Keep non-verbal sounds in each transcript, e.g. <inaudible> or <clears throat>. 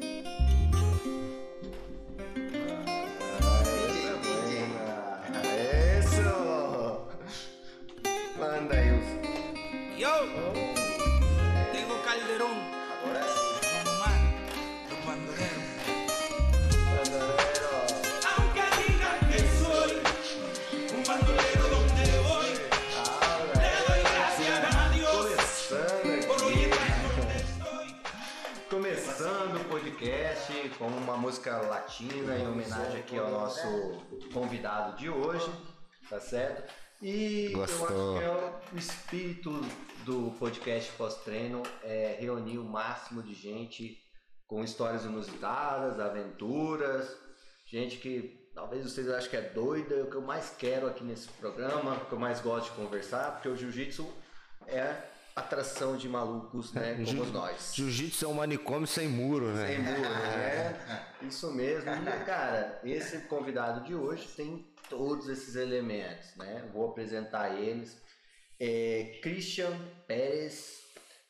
Eso. Podcast com uma música latina em homenagem aqui ao nosso convidado de hoje, tá certo? E eu acho Gostou. que é o espírito do podcast pós-treino é reunir o máximo de gente com histórias inusitadas, aventuras, gente que talvez vocês achem que é doida, é o que eu mais quero aqui nesse programa, o que eu mais gosto de conversar, porque o jiu-jitsu é atração de malucos, né, como Jiu- nós. Jiu-jitsu é um manicômio sem muro, né? Sem muro, né? <laughs> Isso mesmo. E, cara, esse convidado de hoje tem todos esses elementos, né? Vou apresentar eles. É Christian Pérez,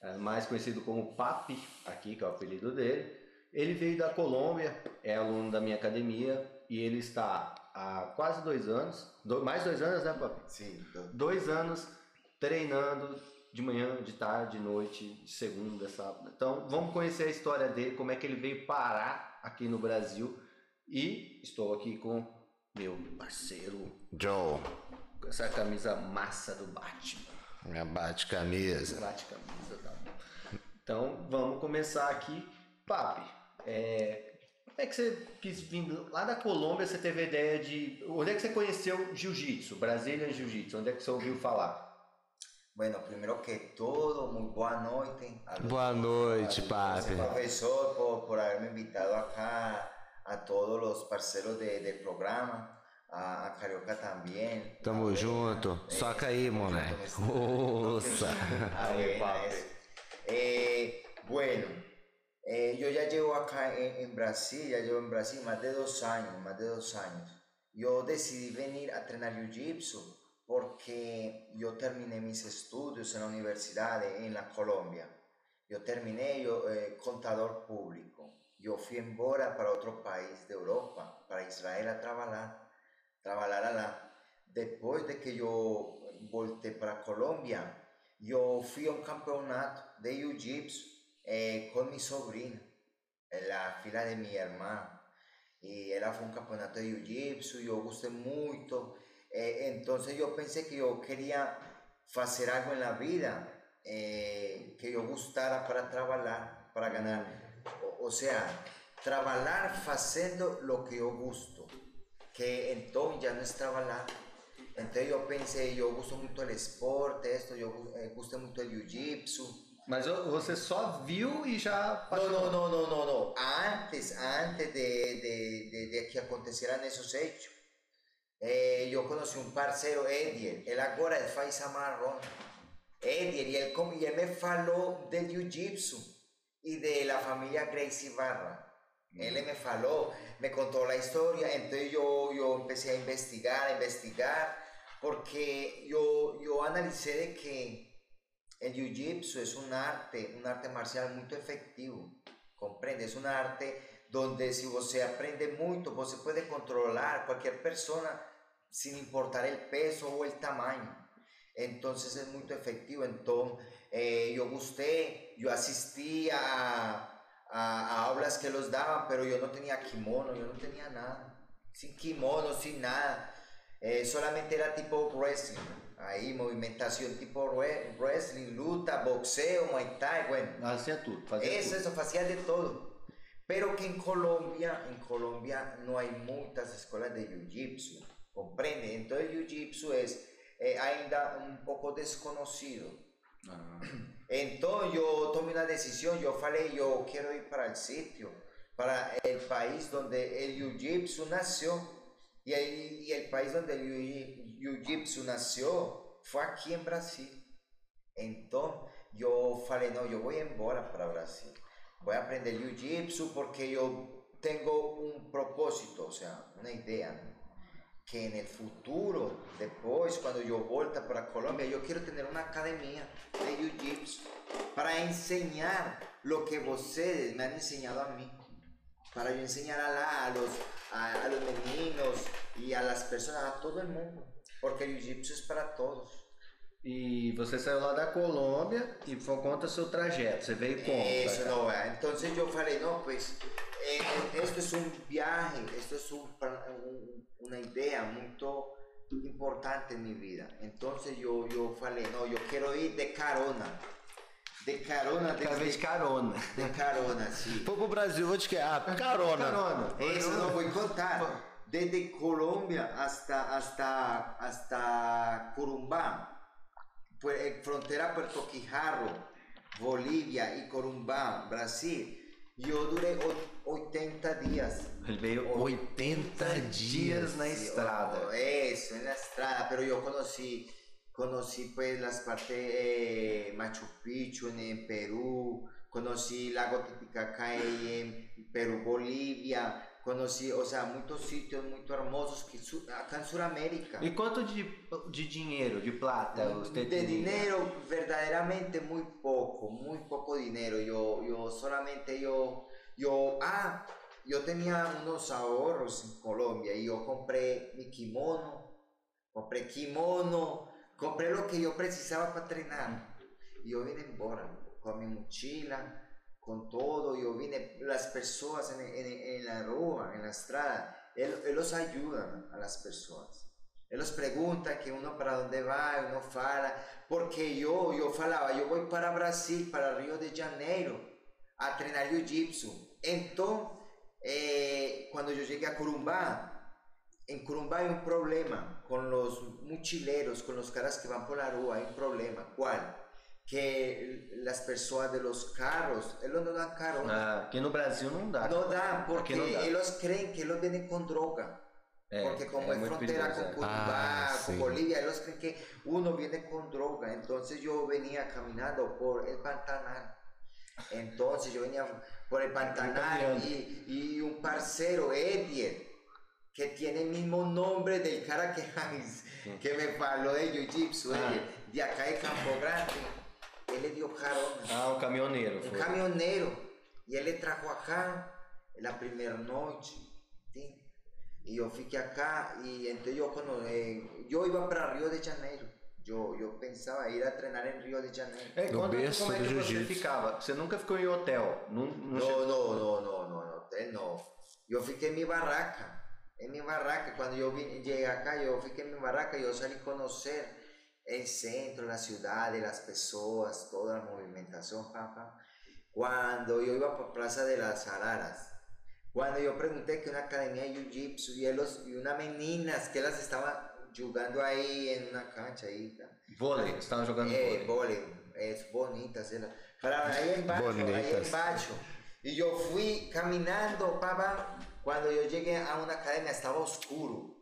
é, mais conhecido como Papi, aqui, que é o apelido dele. Ele veio da Colômbia, é aluno da minha academia e ele está há quase dois anos, mais dois anos, né, Papi? Sim, dois anos treinando de manhã, de tarde, de noite, de segunda, sábado. Então, vamos conhecer a história dele, como é que ele veio parar aqui no Brasil. E estou aqui com meu parceiro, Joe, com essa camisa massa do Batman. minha bate-camisa. Bate camisa, tá? Então, vamos começar aqui. Papi, é, como é que você quis vir lá da Colômbia? Você teve a ideia de. Onde é que você conheceu Jiu-Jitsu? Brasília Jiu-Jitsu? Onde é que você ouviu falar? Bueno, primero que todo, muy buena noche. a los- Boa noite, papi. Profesor, por, por haberme invitado acá, a todos los parceros de- del programa, a, a Carioca también. Tamo A ver, junto. eh, Soca aí, tamo moleque. Aí, buena papi. esa. Eh, bueno, eh, yo ya llevo acá en, en Brasil, ya llevo en Brasil más de dos años, más de dos años. Yo decidí venir a entrenar Jiu-Jitsu porque yo terminé mis estudios en la universidad de- en la Colombia. Yo terminé yo, eh, contador público. Yo fui embora para otro país de Europa, para Israel a trabajar, trabajar allá. Después de que yo volteé para Colombia, yo fui a un campeonato de Jiu-Jitsu eh, con mi sobrina, en la fila de mi hermano. Y era fue un campeonato de Jiu-Jitsu, yo gusté mucho. Eh, entonces yo pensé que yo quería hacer algo en la vida, eh, que yo gustara para trabajar, para ganar. O, o sea, trabajar haciendo lo que yo gusto, que entonces ya no es trabajar. Entonces yo pensé, yo gusto mucho el esporte, esto, yo eh, gusto mucho el jiu-jitsu. Mas você só viu e já No, no, no, no, no, no. Antes, antes de, de, de, de que acontecieran esos hechos, eh, yo conocí un parcero, Edier, él ahora es Faisa Marrón. Edier, él, com- y él me faló del jiu-jitsu y de la familia Gracie Barra. Él me faló, me contó la historia, entonces yo, yo empecé a investigar, a investigar, porque yo, yo analicé de que el jiu-jitsu es un arte, un arte marcial muy efectivo, comprende, es un arte donde si você aprende mucho, você puede controlar cualquier persona sin importar el peso o el tamaño. Entonces es muy efectivo. Entonces eh, yo gusté, yo asistí a, a, a aulas que los daban, pero yo no tenía kimono, yo no tenía nada. Sin kimono, sin nada. Eh, solamente era tipo wrestling. Ahí, movimentación tipo wre- wrestling, luta, boxeo, muay thai, bueno. Fazia tudo. Fazia Eso, tudo. eso, hacía de todo. Pero que en Colombia, en Colombia no hay muchas escuelas de Jiu-Jitsu, comprende? Entonces Jiu-Jitsu es eh, ainda un poco desconocido. Ah. <clears throat> Entonces yo tomé una decisión, yo falei, yo quiero ir para el sitio, para el país donde el Jiu-Jitsu nació. Y el, y el país donde el Jiu- Jiu-Jitsu nació fue aquí en Brasil. Entonces yo falei, no, yo voy embora para Brasil. Voy a aprender Jiu-Jitsu porque yo tengo un propósito, o sea, una idea. que en el futuro, después, cuando yo vuelta para Colombia, yo quiero tener una academia de Jiu-Jitsu para enseñar lo que ustedes me han enseñado a mí. para yo enseñar a, los, a, a los meninos y a las personas, a todo el mundo, porque jiu-jitsu es para todos. E você saiu lá da Colômbia e conta seu trajeto. Você veio como? Cá? no, ¿verdad? entonces yo falei, no, pues eh, esto es un viaje, esto es un pa- un- una idea muy importante en mi vida. Entonces yo, yo falei, no, yo quiero ir de carona, de carona, Cada vez desde, carona. de carona, sí. Foi pro Brasil, vou te querer. Ah, carona. Carona. Eso no voy a contar. Desde Colombia hasta, hasta, hasta Corumbá, eh, frontera Puerto Quijarro, Bolivia y Corumbá, Brasil. Yo duré o- 80 días. Ele veio 80 dias na Sí, estrada. oh, eso, en la estrada. Pero yo conocí, conocí pues las partes eh, Machu Picchu en, en Perú, conocí Lago Titicaca en Perú, Bolivia, conocí, o sea, muchos sitios muy hermosos que acá en Sudamérica. E quanto de, de dinheiro, de plata, você De dinero, verdaderamente muy poco, muy poco dinero. Yo, yo solamente yo, yo, ah, yo tenía unos ahorros en Colombia y yo compré mi kimono, compré kimono, compré lo que yo precisaba para entrenar. Y yo vine embora con mi mochila, con todo. Yo vine, las personas en, la rúa, en la estrada, él, él los ayuda a las personas. Él los pregunta que uno para dónde va, uno fala, porque yo, yo falaba, yo voy para Brasil, para Río de Janeiro, a treinar jiu-jitsu. Entonces, eh, cuando yo llegué a Corumbá, en Corumbá hay un problema con los mochileros, con los caras que van por la rúa, hay un problema. ¿Cuál? Que las personas de los carros, ellos no dan carona. Ah, aqui no Brasil não dá. No dan porque Aquí no ellos creen que ellos vienen con droga. É, Porque como é es frontera con. Cuba, Ah, con sí. Bolivia, ellos creen que uno viene con droga. Entonces yo venía caminando por el Pantanal. Entonces yo venía por el Pantanal y, y un parcero, Edier, que tiene el mismo nombre del cara que, <laughs> que me faló de Jiu-Jitsu, Ah. Edier, de acá de Campo Grande. Él le dio carona. Ah, um caminhoneiro. un foi. camionero y él le trajo acá la primera noche ¿sí? y yo fui que acá y entonces yo cuando eh, yo iba para Río de Janeiro yo, yo pensaba ir a entrenar en Río de Janeiro É, No quando, berço como é do que você jiu-jitsu. ficava? Você nunca ficou em hotel? Não, não no chegou- no no no no no hotel no yo fui que en mi barraca en mi barraca cuando yo vine, llegué acá yo fui que en mi barraca yo salí a conocer el centro, la ciudad, de las personas, toda la movimentación, papá. Cuando yo iba por Plaza de las Araras, cuando yo pregunté que una academia de Jiu-Jitsu y, ellos- y unas meninas que las estaban jugando ahí en una cancha ahí, Vôlei, você estava jogando eh, vole, es bonitas, elas. Falaban ahí en bacho, ahí en bacho. Y yo fui caminando, papá. Cuando yo llegué a una academia estaba oscuro.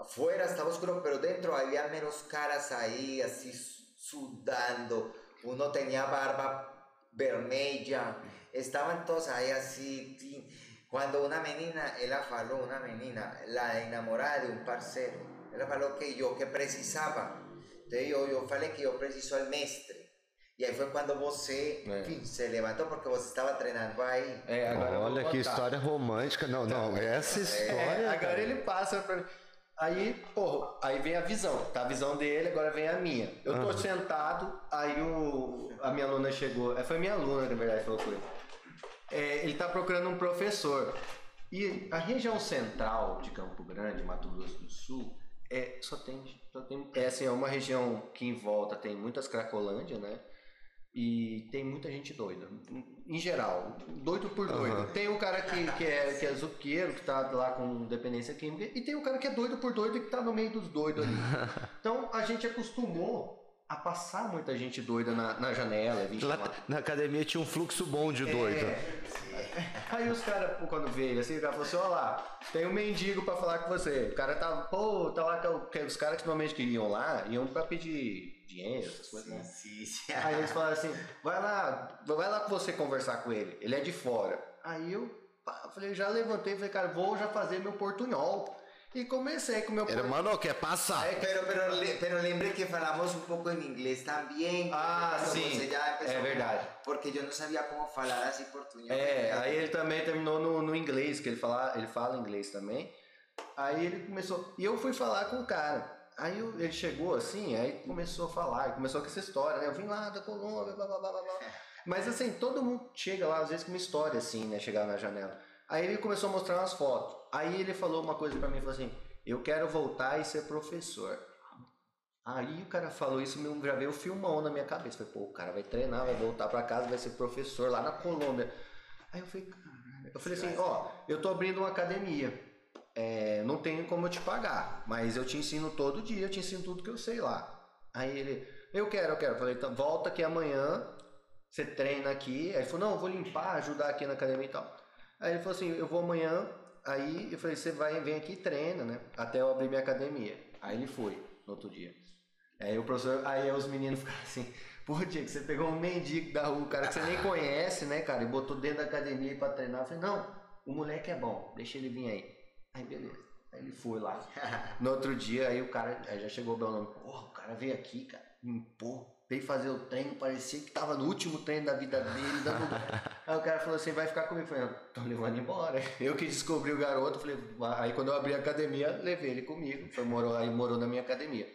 Afuera estaba oscuro, pero dentro había menos caras ahí, así sudando. Uno tenía barba vermelha. Estaban todos ahí así. Cuando una menina, ella faló, una menina, la enamorada de un parcero, ella faló que yo que precisaba. Entonces yo, yo falei que yo preciso al mestre. Y ahí fue cuando você É. enfim, se levantou porque você estava treinando aí. É, agora eu vou Olha que contar. história romântica. Não, não, essa É, história. agora cara. ele passa pra... Aí, pô, aí vem a visão. Tá a visão dele, agora vem a minha. Eu tô sentado, aí o, a minha aluna chegou. é, Foi minha aluna, na verdade, falou com ele. É, ele tá procurando um professor. E a região central de Campo Grande, Mato Grosso do Sul, é, só tem, só tem. É assim, é uma região que em volta tem muitas cracolândia, né? E tem muita gente doida. Em geral, doido por doido. Aham. Tem o cara que, que, é, que é zuqueiro, que tá lá com dependência química, e tem o cara que é doido por doido e que tá no meio dos doidos ali. <laughs> Então a gente acostumou a passar muita gente doida na, na janela. Lá na academia tinha um fluxo bom de doido. É. Aí os caras, quando veio ele, assim, o cara falou assim, ó lá, tem um mendigo pra falar com você. O cara tá, pô, tá lá, que, eu- que os caras que normalmente que iam lá, iam pra pedir dinheiro, essas coisas, né? Sim, sim. <laughs> Aí eles falaram assim, vai lá, vai lá com você conversar com ele, ele é de fora. Aí eu pá, falei, já levantei, falei, cara, vou já fazer meu portunhol. E comecei com meu portunhol. Hermano, quer passar? Pero, pero, le- pero lembre que falamos un poco en inglés también. Ah, sim, você já empezó é a- verdade. Porque yo no sabía cómo falar así portuñol. É, aí ele também terminou no, no inglês, que ele fala, ele fala inglês também. Aí ele começou. E eu fui falar com o cara. Aí eu- ele chegou assim, aí começou a falar, começou com essa história, né? Eu vim lá da Colômbia, blá blá blá blá. Mas assim, todo mundo chega lá, às vezes, com uma história assim, né? Chegar na janela. Aí ele começou a mostrar umas fotos. Aí ele falou uma coisa pra mim, falou assim: Eu quero voltar e ser professor. Aí o cara falou isso, já veio o filmão na minha cabeça. Falei, pô, o cara vai treinar, vai voltar pra casa, vai ser professor lá na Colômbia. Aí eu falei. Eu falei assim, ó, eu tô abrindo uma academia. É, não tenho como eu te pagar, mas eu te ensino todo dia, eu te ensino tudo que eu sei lá. Aí ele, eu quero, eu quero. Eu falei, então volta aqui amanhã, você treina aqui. Aí ele falou, não, eu vou limpar, ajudar aqui na academia e tal. Aí ele falou assim, eu vou amanhã. Aí eu falei, você vai, vem aqui e treina, né? Até eu abrir minha academia. Aí ele foi, no outro dia. Aí o professor, aí os meninos <laughs> ficaram assim, pô, Diego, você pegou um mendigo da rua, cara que você nem conhece, né, cara, e botou dentro da academia pra treinar. Eu falei, não, o moleque é bom, deixa ele vir aí. Aí beleza. Aí ele foi lá. <laughs> No outro dia, aí o cara, aí já chegou o meu nome, porra, o cara veio aqui, cara, limpou, veio fazer o treino, parecia que tava no último treino da vida dele. Dando... <laughs> aí o cara falou assim, vai ficar comigo. Eu falei, tô levando embora. <laughs> Eu que descobri o garoto, falei, aí quando eu abri a academia, levei ele comigo, foi, morou, aí morou na minha academia.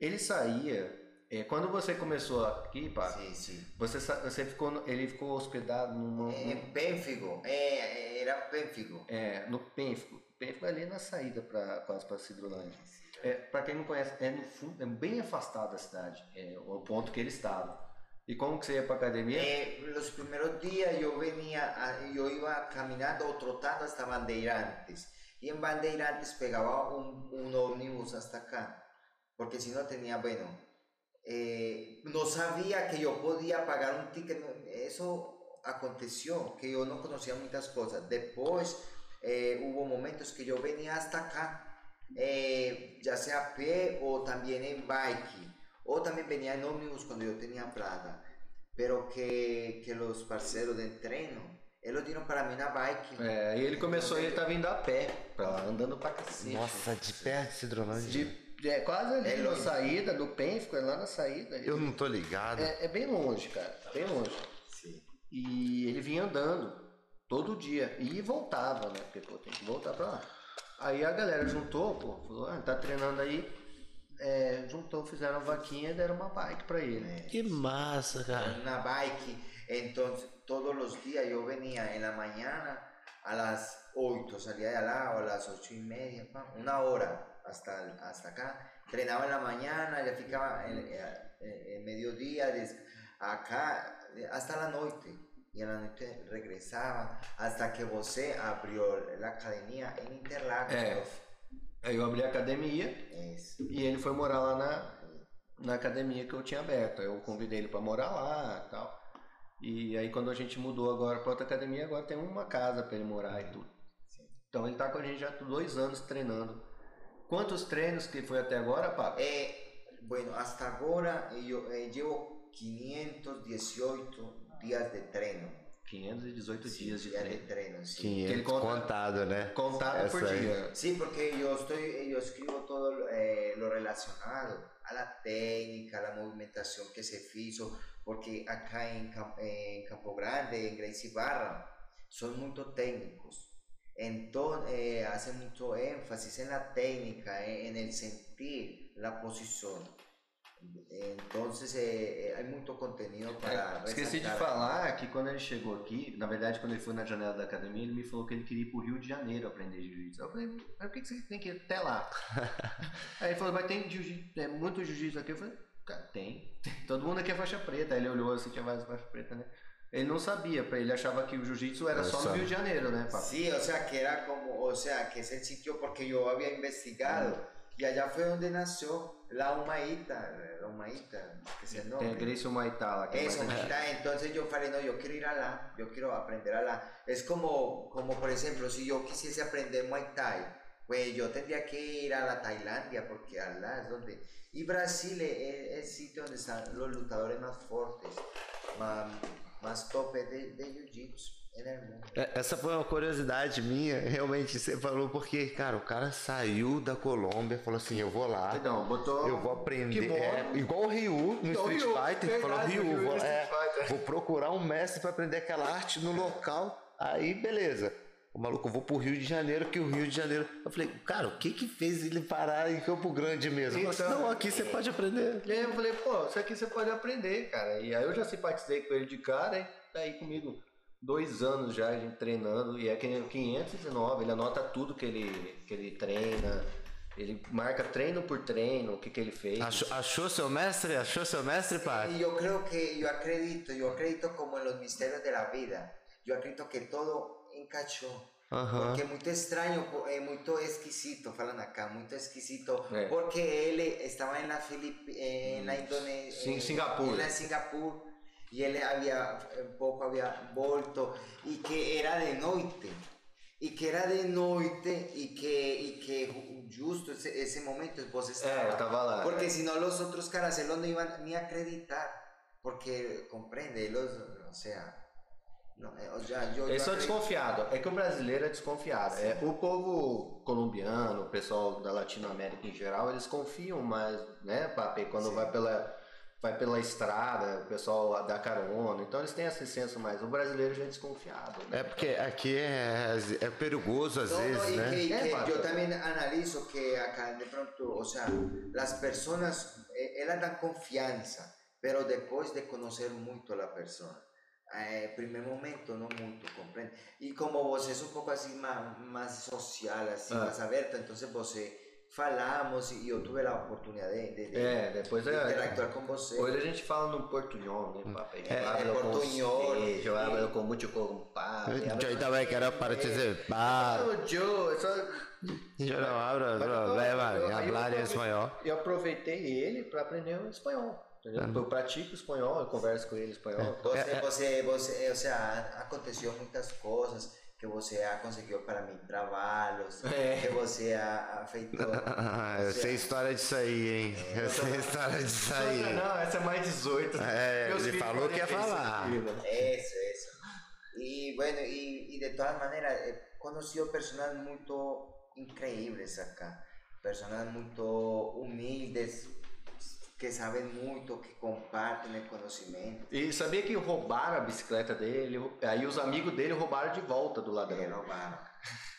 Ele saía, é, quando você começou aqui, pá, Sí, sí. você, você ficou, no- ele ficou hospedado numa, En num- Pénfigo, eh, era Pénfigo. é, no Pênfico. Pênfico é ali na saída para quase para Cidrolândia. É, para quem não conhece, é no fundo, é bem afastado da cidade, é o ponto que ele estava. E como que você ia para academia? Eh, los primeros días yo venía, yo iba caminando o trotando hasta Bandeirantes. Y en Bandeirantes pegaba un, un ómnibus hasta acá. Porque si no tenía, bueno, eh, no sabía que yo podía pagar un ticket. Eso aconteció, que yo no conocía muchas cosas. Después eh, hubo momentos que yo venía hasta acá, eh, ya sea a pie o también en bike. O también venía en ómnibus cuando yo tenía plata. Pero que, que los parceros de entreno, ellos dieron para mí una bike. É, e ele começou, ele tá vindo a pé, pra lá, andando pra cacete. Nossa, de perto de Cidrolândia. De, é, quase ali É na longe. saída, do Pênfico, é lá na saída. Eu não tô ligado. É, é bem longe, cara, bem longe. Sí. E ele vinha andando todo dia. E voltava, né? Porque, pô, tem que voltar pra lá. Aí a galera juntou, pô, falou, ah, tá treinando aí. É, juntou, fizeram uma vaquinha e deram uma bike pra ele. Que massa, cara. una bike. Entonces, todos los días yo venía en la mañana a las 8, salía de lado a las 8 y media, pa, una hora hasta, hasta acá. Entrenaba en la mañana, ya ficaba en, en- en mediodía, acá hasta la noche. Y en la noche regresaba hasta que José abrió la academia en Interlagos. É. Aí eu abri a academia Es- e ele foi morar lá na, na academia que eu tinha aberto. Eu convidei ele pra morar lá e tal. E aí quando a gente mudou agora pra outra academia, agora tem uma casa pra ele morar e tudo. Então ele tá com a gente já dois anos treinando. Quantos treinos que foi até agora, papo? Eh, bueno, hasta ahora eh, yo eh, llevo 518 días de treino. 518 Sí, dias de días de treino. treino, sí. 500 ele conta- contado, né? Contado por Essa aí. dia. Sí, porque yo estoy, yo escribo todo eh, lo relacionado a la técnica, a la movimentación que se hizo, porque acá en, Cam- en Campo Grande, en Gracie Barra, son muy técnicos. Entonces, hacen mucho énfasis en la técnica, eh, en el sentir la posición. Entonces, eh, eh, hay mucho contenido para É, esqueci de falar que quando ele chegou aqui, na verdade, quando ele foi na janela da academia, ele me falou que ele queria ir pro Rio de Janeiro aprender jiu-jitsu. Eu falei, mas por que você tem que ir até lá? <laughs> Aí ele falou, mas tem jiu-jitsu, é muito jiu-jitsu aqui. Eu falei, cara, tem. Todo mundo aqui é faixa preta. Aí ele olhou assim, tinha várias faixas pretas, né? Ele não sabia, ele achava que o jiu-jitsu era só no Rio de Janeiro, né, papo? Sí, o sea, que era como, o sea, que es el sitio porque yo había investigado y allá fue donde nació la Humaíta, la Humaíta, que a nombre. Que é Eso, Humaitá, entonces yo falei, no, yo quiero ir allá, yo quiero aprender allá. Es como, como por ejemplo, si yo quisiese aprender Muay Thai, pues yo tendría que ir a la Tailandia porque allá es donde... Y Brasil es el sitio donde están los lutadores más fuertes, más, más tope de, de mundo. É, Essa foi uma curiosidade minha, realmente, você falou, porque, cara, o cara saiu da Colômbia, falou assim, eu vou lá, Então, botou. eu vou aprender, é, igual o Ryu no Igual o Street Ryu, Fighter, falou, Ryu, vou, é, vou procurar um mestre pra aprender aquela arte no local, aí beleza. O maluco, eu vou pro Rio de Janeiro, que o Rio de Janeiro. Eu falei, cara, o que que fez ele parar em Campo Grande mesmo? Assim, Então- não, aqui você pode aprender. E aí eu falei, pô, isso aqui você pode aprender, cara. E aí eu já simpatizei com ele de cara, e tá aí comigo dois anos já, a gente treinando, e é que nem 519, ele anota tudo que ele, que ele treina, ele marca treino por treino, o que, que ele fez. Achou, achou seu mestre? Achou seu mestre, pai? Y yo creo que yo acredito, yo acredito como los misterios de la vida. Yo acredito que todo encaixó. Aham. Porque é muito estranho, é muito esquisito, falando acá, muito esquisito, É. porque ele estava na Filip, eh, na Indonésia, Sim, Singapur. na Singapur, e ele havia um pouco havia volto e que era de noite, e que era de noite e que e que justo esse, esse momento você estava, É, eu tava lá. porque senão los outros caras eles não iam nem acreditar, porque compreende, eles, o sea, não, eh, já, eu, Eles eu são desconfiados. É que o brasileiro é desconfiado. É, o povo colombiano, o pessoal da Latinoamérica em geral, eles confiam mais, né, Papi? Quando Sim. vai pela, vai pela estrada, o pessoal dá carona. Então eles têm esse senso mais. O brasileiro já é desconfiado. né? É porque aqui é, é perigoso às no, vezes, né? que, É, que Pato. yo también analizo que acá de pronto, o sea, las personas, eh, elas dan confianza, pero después de conocer mucho a la persona. Eh, primer momento no mucho, comprende? Y como vos es un poco así más, más social, así, Ah. más abierta, entonces vos eh, falamos y yo tuve la oportunidad de, de, É, depois de é. con vos. Hoje a gente fala no portunhol, né, papai? É, Eu é hablo com portunhol. você, Eu hablo com muito compadre. Eu também quero para. Não, Joe, só... Eu não abro eu problema eu- em eu falar aprovei- espanhol. Eu aproveitei ele para aprender o espanhol. Eu pratico espanhol, eu converso com ele em espanhol. Você, você, você, o sea, aconteceu muitas coisas que você ha conseguido para mim, trabalhos, É. que você ha feito. <laughs> Ah, eu o sea, sei história disso aí, hein? Eu sei história disso aí. Não, essa é mais 18. É, Meus ele falou que ia 45 falar. Eso, eso. Y bueno, y, y de todas maneras, he conocido personas muy increíbles acá, personas muy humildes, que saben mucho, que comparten el conocimiento. E sabia que roubaram a bicicleta dele, aí os amigos dele roubaram de volta do ladrão. roubaram,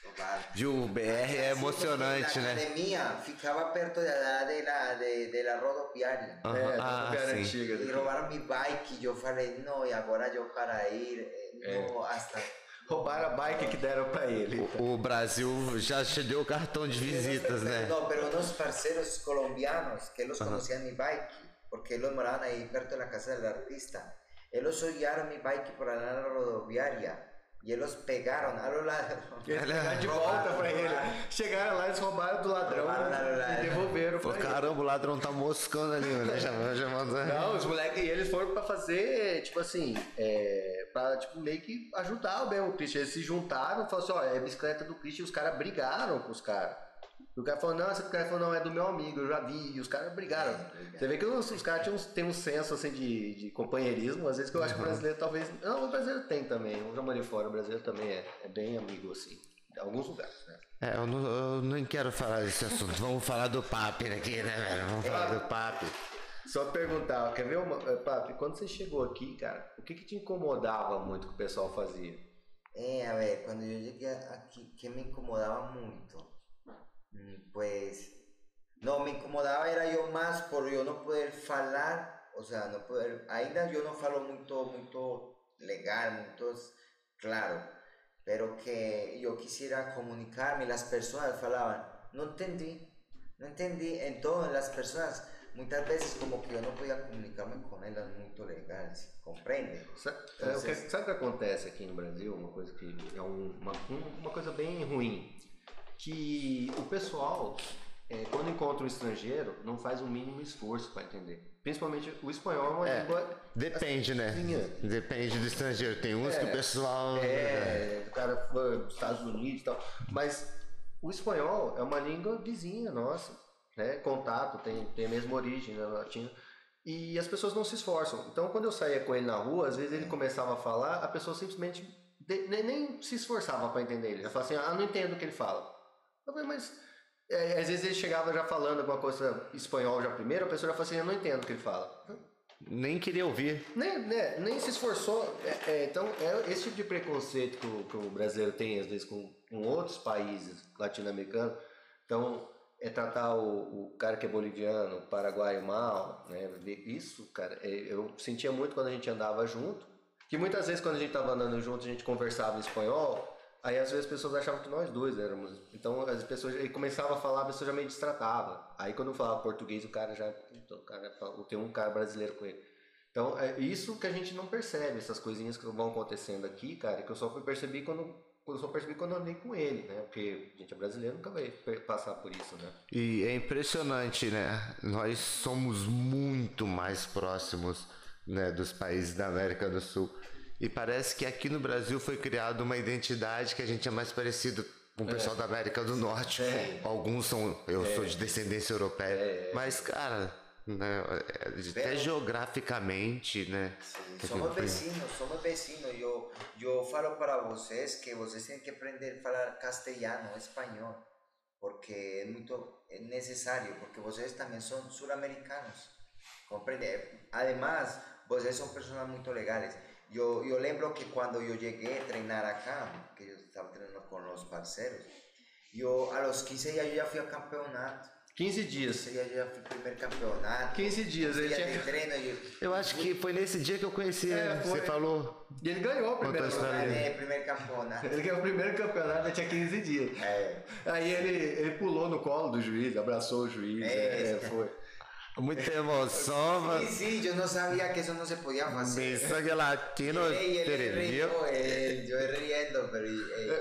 roubaram. Viu, o BR é Así, emocionante, né? academia ficaba perto de la, de la, de, de la rodoviária. Aham, É, ah, ah, sim. antiga. E roubaram mi bike e eu falei, não, e agora eu para ir, eh, não, hasta... Roubaram a bike que deram pra ele. O, o Brasil já te deu o cartão de visitas, né? No, pero unos parceros colombianos que los conocían mi bike, porque ellos moraban ahí perto de la casa del artista. Ellos oyeron mi bike por la rodoviaria y ellos pegaron a los ladrones. <laughs> Eles pegaram de volta pra ele. Chegaram lá, eles roubaram do ladrão Roubaram lá, e devolveram Pô, caramba, o ladrão tá moscando ali, né? Já, já mandou. Não, os moleques, e eles foram pra fazer, tipo assim, é, pra, tipo, meio que ajudar o mesmo Christian. Eles se juntaram, falaram assim, ó, é a bicicleta do Christian, e os caras brigaram com os caras. E o cara falou, não, essa bicicleta falou, não, é do meu amigo, eu já vi, e os caras brigaram. Você vê que os, os caras têm um senso, assim, de, de companheirismo, às vezes que eu acho que o brasileiro talvez... Não, o brasileiro tem também, eu já morei fora, o brasileiro também é, é bem amigo, assim, em alguns lugares, né? É, eu não, eu não quero falar desse assunto. Vamos falar do papi aqui, né, velho? Vamos falar do papi. Só perguntar, quer ver uma. eh, Papi, quando você chegou aqui, cara, o que, que te incomodava muito que o pessoal fazia? Eh, a ver, cuando yo llegué aquí, ¿qué me incomodaba mucho? Mm, Pues, no, me incomodaba era yo más por yo no poder falar, o sea, no poder, ainda yo no falo muito, muito legal, muito claro, pero que yo quisiera comunicarme, las personas falaban, no entendí, no entendí, entonces las personas, muchas veces como que yo no podía comunicarme con ellas muito que- Vocês- sabe o que acontece aqui no Brasil? Uma coisa que é um- uma, um- uma coisa bem ruim. Que o pessoal, é, quando encontra um estrangeiro, não faz o mínimo esforço para entender. Principalmente o espanhol é uma É, língua. Depende, né? Sim, é. Depende do estrangeiro. Tem uns que o É, pessoal. É, o cara foi dos Estados Unidos e tal. Mas o espanhol é uma língua vizinha nossa, né? Contato, tem, tem a mesma origem né, latina. E as pessoas não se esforçam. Então, quando eu saía com ele na rua, às vezes ele começava a falar, a pessoa simplesmente de- nem, nem se esforçava para entender ele. Ela falava assim: ah, não entendo o que ele fala. Eu falei, mas. é, às vezes ele chegava já falando alguma coisa espanhol já primeiro, a pessoa já falava assim: eu não entendo o que ele fala. nem queria ouvir. Nem, né, nem se esforçou. É, é, então, é esse tipo de preconceito que o, que o brasileiro tem, às vezes, com, com outros países latino-americanos. Então, é tratar o, o cara que é boliviano, paraguaio mal, né? Isso, cara, é, eu sentia muito quando a gente andava junto. Que muitas vezes, quando a gente tava andando junto, a gente conversava em espanhol. Aí às vezes as pessoas achavam que nós dois éramos. Então as pessoas ele começava a falar, a pessoa já meio destratava. Aí quando eu falava português, o cara já. O cara tem um cara brasileiro com ele. Então é isso que a gente não percebe, essas coisinhas que vão acontecendo aqui, cara, que eu só fui perceber quando. Eu só percebi quando eu andei com ele, né? Porque a gente é brasileiro, nunca vai passar por isso, né? E é impressionante, né? Nós somos muito mais próximos né, dos países da América do Sul. E parece que aqui no Brasil foi criada uma identidade que a gente é mais parecido com o pessoal da América do Norte. Alguns são. Eu sou de descendência europeia. Mas, cara, né, é, até geograficamente, né? que Somos vecinos, somos vecinos. Eu, eu falo para vocês que vocês têm que aprender a falar castelhano, espanhol, porque é muito é necessário, porque vocês também são sul-americanos. Compreende? Además, vocês são pessoas muito legais. Eu, eu lembro que quando eu cheguei a treinar acá, que eu estava treinando com os parceiros, eu, a los 15 dias eu já fui ao campeonato. 15 dias. 15 dias eu já fui ao primeiro campeonato. 15 dias, ele tinha. treino, eu, Eu acho que foi nesse dia que eu conheci É, ele. foi. Você falou. E ele ganhou o primeiro. A ganhei primeiro campeonato. Ele ganhou o primeiro campeonato, ele tinha 15 dias. É. Aí ele, ele pulou no colo do juiz, abraçou o juiz. É. É, foi. Muita emoção, sí, yo no sabía que eso no se podía hacer. Sangue latino, él tererio. riendo, eh, yo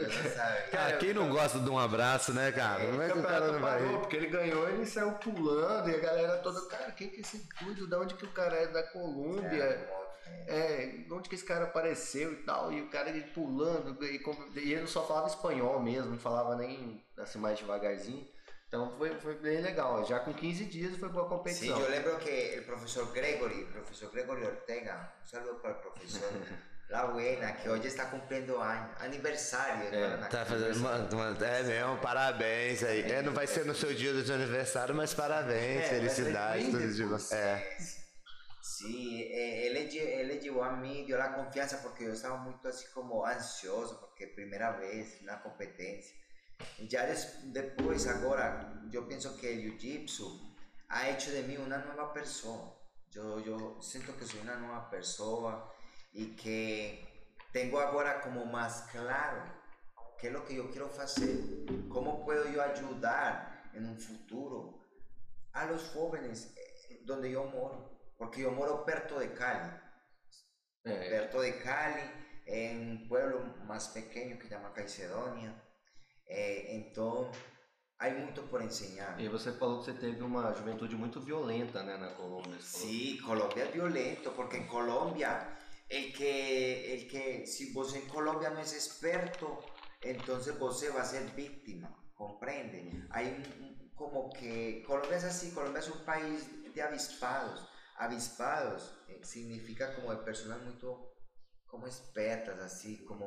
no sabía. Cara, quem não gosta de um abraço, né, cara? Como é que o cara não vai porque ele ganhou, ele saiu pulando e a galera toda, cara, quem que é esse doido? Da onde que o cara é da Colômbia? É, de onde que esse cara apareceu e tal? E o cara ele pulando, e, e ele só falava espanhol mesmo, não falava nem assim mais devagarzinho. Então foi, foi bem legal. Já com 15 dias foi boa competição. yo lembro que el profesor Gregory, el profesor Gregory Ortega, un saludo para el profesor La <laughs> Buena, que hoy está cumpliendo año, aniversario. hermano, Tá fazendo. Mano, mano, é mesmo, parabéns aí. É, não vai ser no seu dia do aniversário, mas parabéns, É, felicidades, vai ser tudo de bom. É. Sí, eh, él, lle- él le llevó a mí, dio la confianza porque yo estaba muy así como ansioso, porque primera vez, una competencia. Ya des- después, ahora, yo pienso que el Jiu-Jitsu ha hecho de mí una nueva persona. Yo, yo siento que soy una nueva persona y que tengo ahora como más claro qué es lo que yo quiero hacer, cómo puedo yo ayudar en un futuro a los jóvenes eh, donde yo moro, porque yo moro perto de Cali, É, perto de Cali, en un pueblo más pequeño que se llama Caicedonia. Eh, entonces, hay mucho por enseñar. E você falou que você teve uma juventude muito violenta, né, na Colômbia. você falou. Sí, Colombia es violento, porque en Colombia, el que, el que, si vos en Colombia no es experto, entonces vos va a ser víctima, comprende. Hay un- un- como que, Colombia es así, Colombia es un país de avispados. Avispados eh, significa como de personas muy, como espertas, así, como.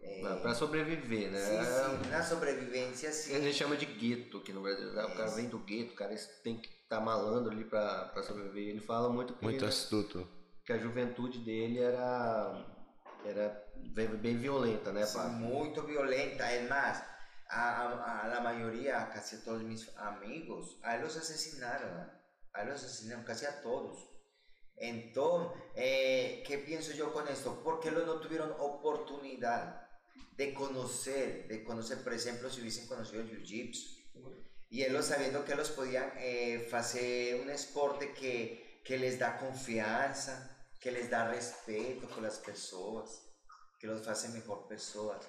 Eh, Pra- Pra sobreviver, né? sí, É- sí, una sobrevivencia así. A gente chama de gueto aqui no Brasil. né? O cara vem do gueto, o cara tem que estar malandro ali pra, pra sobreviver. Ele fala muito que, Muito astuto. que a juventude dele era, era bem, bem violenta, né, pá? muy violenta. Es más, a, a- a la mayoría, casi a todos mis amigos, a él los asesinaron. A él los asesinaron casi a todos. Entonces, eh, ¿qué pienso yo con esto? Porque ellos no tuvieron oportunidad de conocer, de conocer, por ejemplo, si hubiesen conocido el Jiu-Jitsu. Y ellos sabiendo que ellos podían eh, hacer un esporte que, que les da confianza, que les da respeto con las personas, que los hace mejor personas.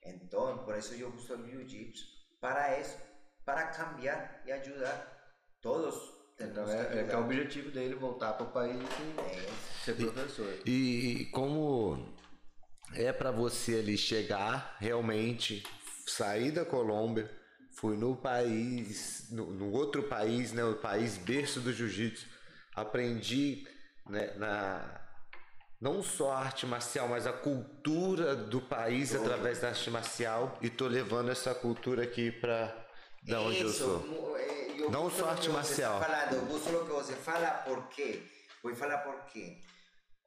Entonces, por eso yo uso el Jiu-Jitsu, para eso, para cambiar y ayudar. Todos Então é, é que é o objetivo dele voltar pro país e É, ser professor. E, e como é pra você ali chegar realmente, sair da Colômbia, fui no país, no, no outro país, né, o país berço do jiu-jitsu, aprendi né, na não só a arte marcial, mas a cultura do país através da arte marcial e tô levando essa cultura aqui pra da onde eu sou. mu- yo Não só arte marcial. falando, eu gusto lo que você fala, por quê? Voy a falar por qué.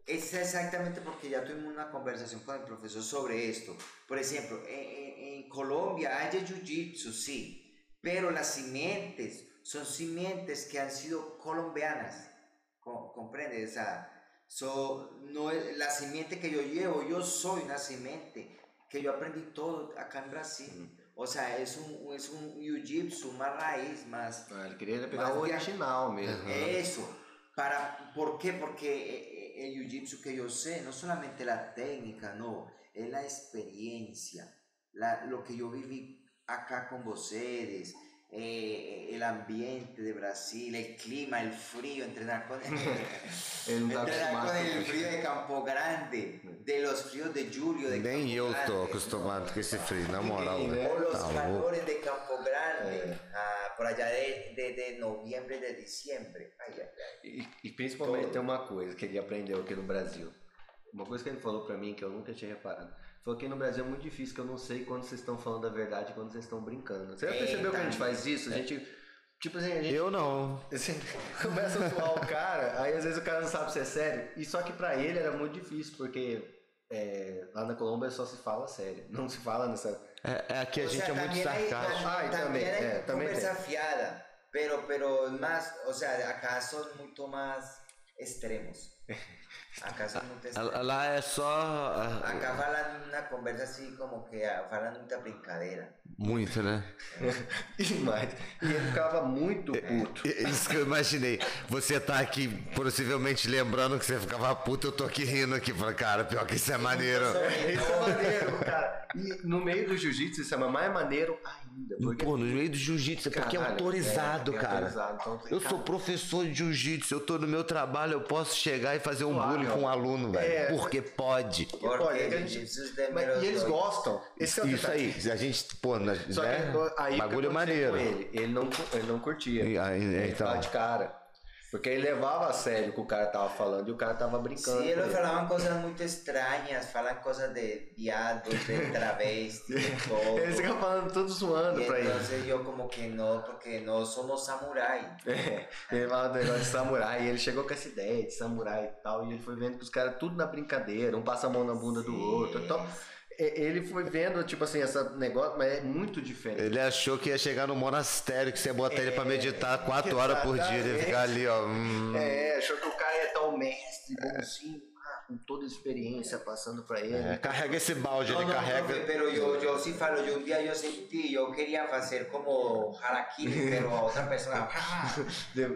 Es exactamente porque ya tuvimos una conversación con el profesor sobre esto. Por ejemplo, en, Colombia hay jiu-jitsu, sí, pero las simientes son simientes que han sido colombianas. Co- ¿Comprende? O sea, so, no es, la simiente que yo llevo, yo soy una simiente que yo aprendí todo acá en Brasil. O sea, es un, es un jiu-jitsu más raíz, más... Ele queria pegar o original mesmo. Eso. Para, ¿Por qué? Porque eh, eh, el jiu-jitsu que yo sé, no solamente la técnica, no, es la experiencia, la, lo que yo viví acá con ustedes, eh, el ambiente de Brasil, el clima, el frío, entrenar con, tá <laughs> entrenar con el frío de Campo Grande, de los fríos de julio de Nem Campo eu tô acostumado com esse frio, na moral. O los Tá calores de Campo Grande, ah, por allá de, de, de noviembre, de diciembre. Ay, ay, ay. E, e principalmente Todo. tem uma coisa que ele aprendeu aqui no Brasil. Uma coisa que ele falou pra mim que eu nunca tinha reparado. Falou que no Brasil é muito difícil, que eu não sei quando vocês estão falando a verdade e quando vocês estão brincando. Você já percebeu que a gente faz isso? A gente. Tipo assim, a gente Eu não. Assim, <laughs> começa a zoar o cara, aí às vezes o cara não sabe se é sério. E só que pra ele era muito difícil, porque é, lá na Colômbia só se fala sério. Não se fala nessa. É, é aqui a gente sea, é muito sarcástico. Ah, también también, hay eh, también conversa fiada, pero, pero más, o sea, acá mucho más extremos. <laughs> Son muito extremos. Lá é só. Acá falan una conversa así como que ah, falan mucha brincadeira. Muito, né? E mais. E ele ficava muito puto. É Isso que eu imaginei. Você tá aqui possivelmente lembrando que você ficava puto, eu tô aqui rindo aqui. Falei, cara, pior que isso é maneiro. Isso é maneiro, cara. E no meio do jiu-jitsu isso é mais maneiro ainda. Porque, Pô, no meio do jiu-jitsu, é porque é autorizado, é, é cara. autorizado, então, eu cara, sou professor de jiu-jitsu, eu tô no meu trabalho, eu posso chegar e fazer um Claro. bullying com um aluno, velho. É. Porque pode. Porque olha, a el gente- jiu-jitsu de Mas- menos e eles gostam. Esse é o Isso aí, a gente, pô, na- Só né? que aí bagulho maneiro. Ele, ele, não, ele não curtia. E aí, ele então. ficava de cara. Porque ele levava a sério o que o cara tava falando e o cara tava brincando. Ellos ele. falaban cosas muy extrañas, falan cosas de viados, de <laughs> travesti, de todo. Eles ficam falando tudo zoando pra ele. entonces yo como que no, porque no somos samurái. É, ele fala do negócio de samurai, e ele chegou com essa ideia de samurai e tal, e ele foi vendo que os caras tudo na brincadeira, um passa a mão na bunda do outro. Então, e- ele foi vendo, tipo assim, esse negócio, mas é muito diferente. Ele achou que ia chegar no monastério, que você ia botar ele pra meditar quatro horas por dia, ele ficar ali, ó. hum. É, achou que o cara ia estar o mestre, bonzinho, com toda a experiência passando pra ele. É, carrega esse balde, No, ele no, carrega. pero yo, yo sí falo, yo un día yo sentí, yo quería hacer como harakiri, <laughs> pero a otra persona,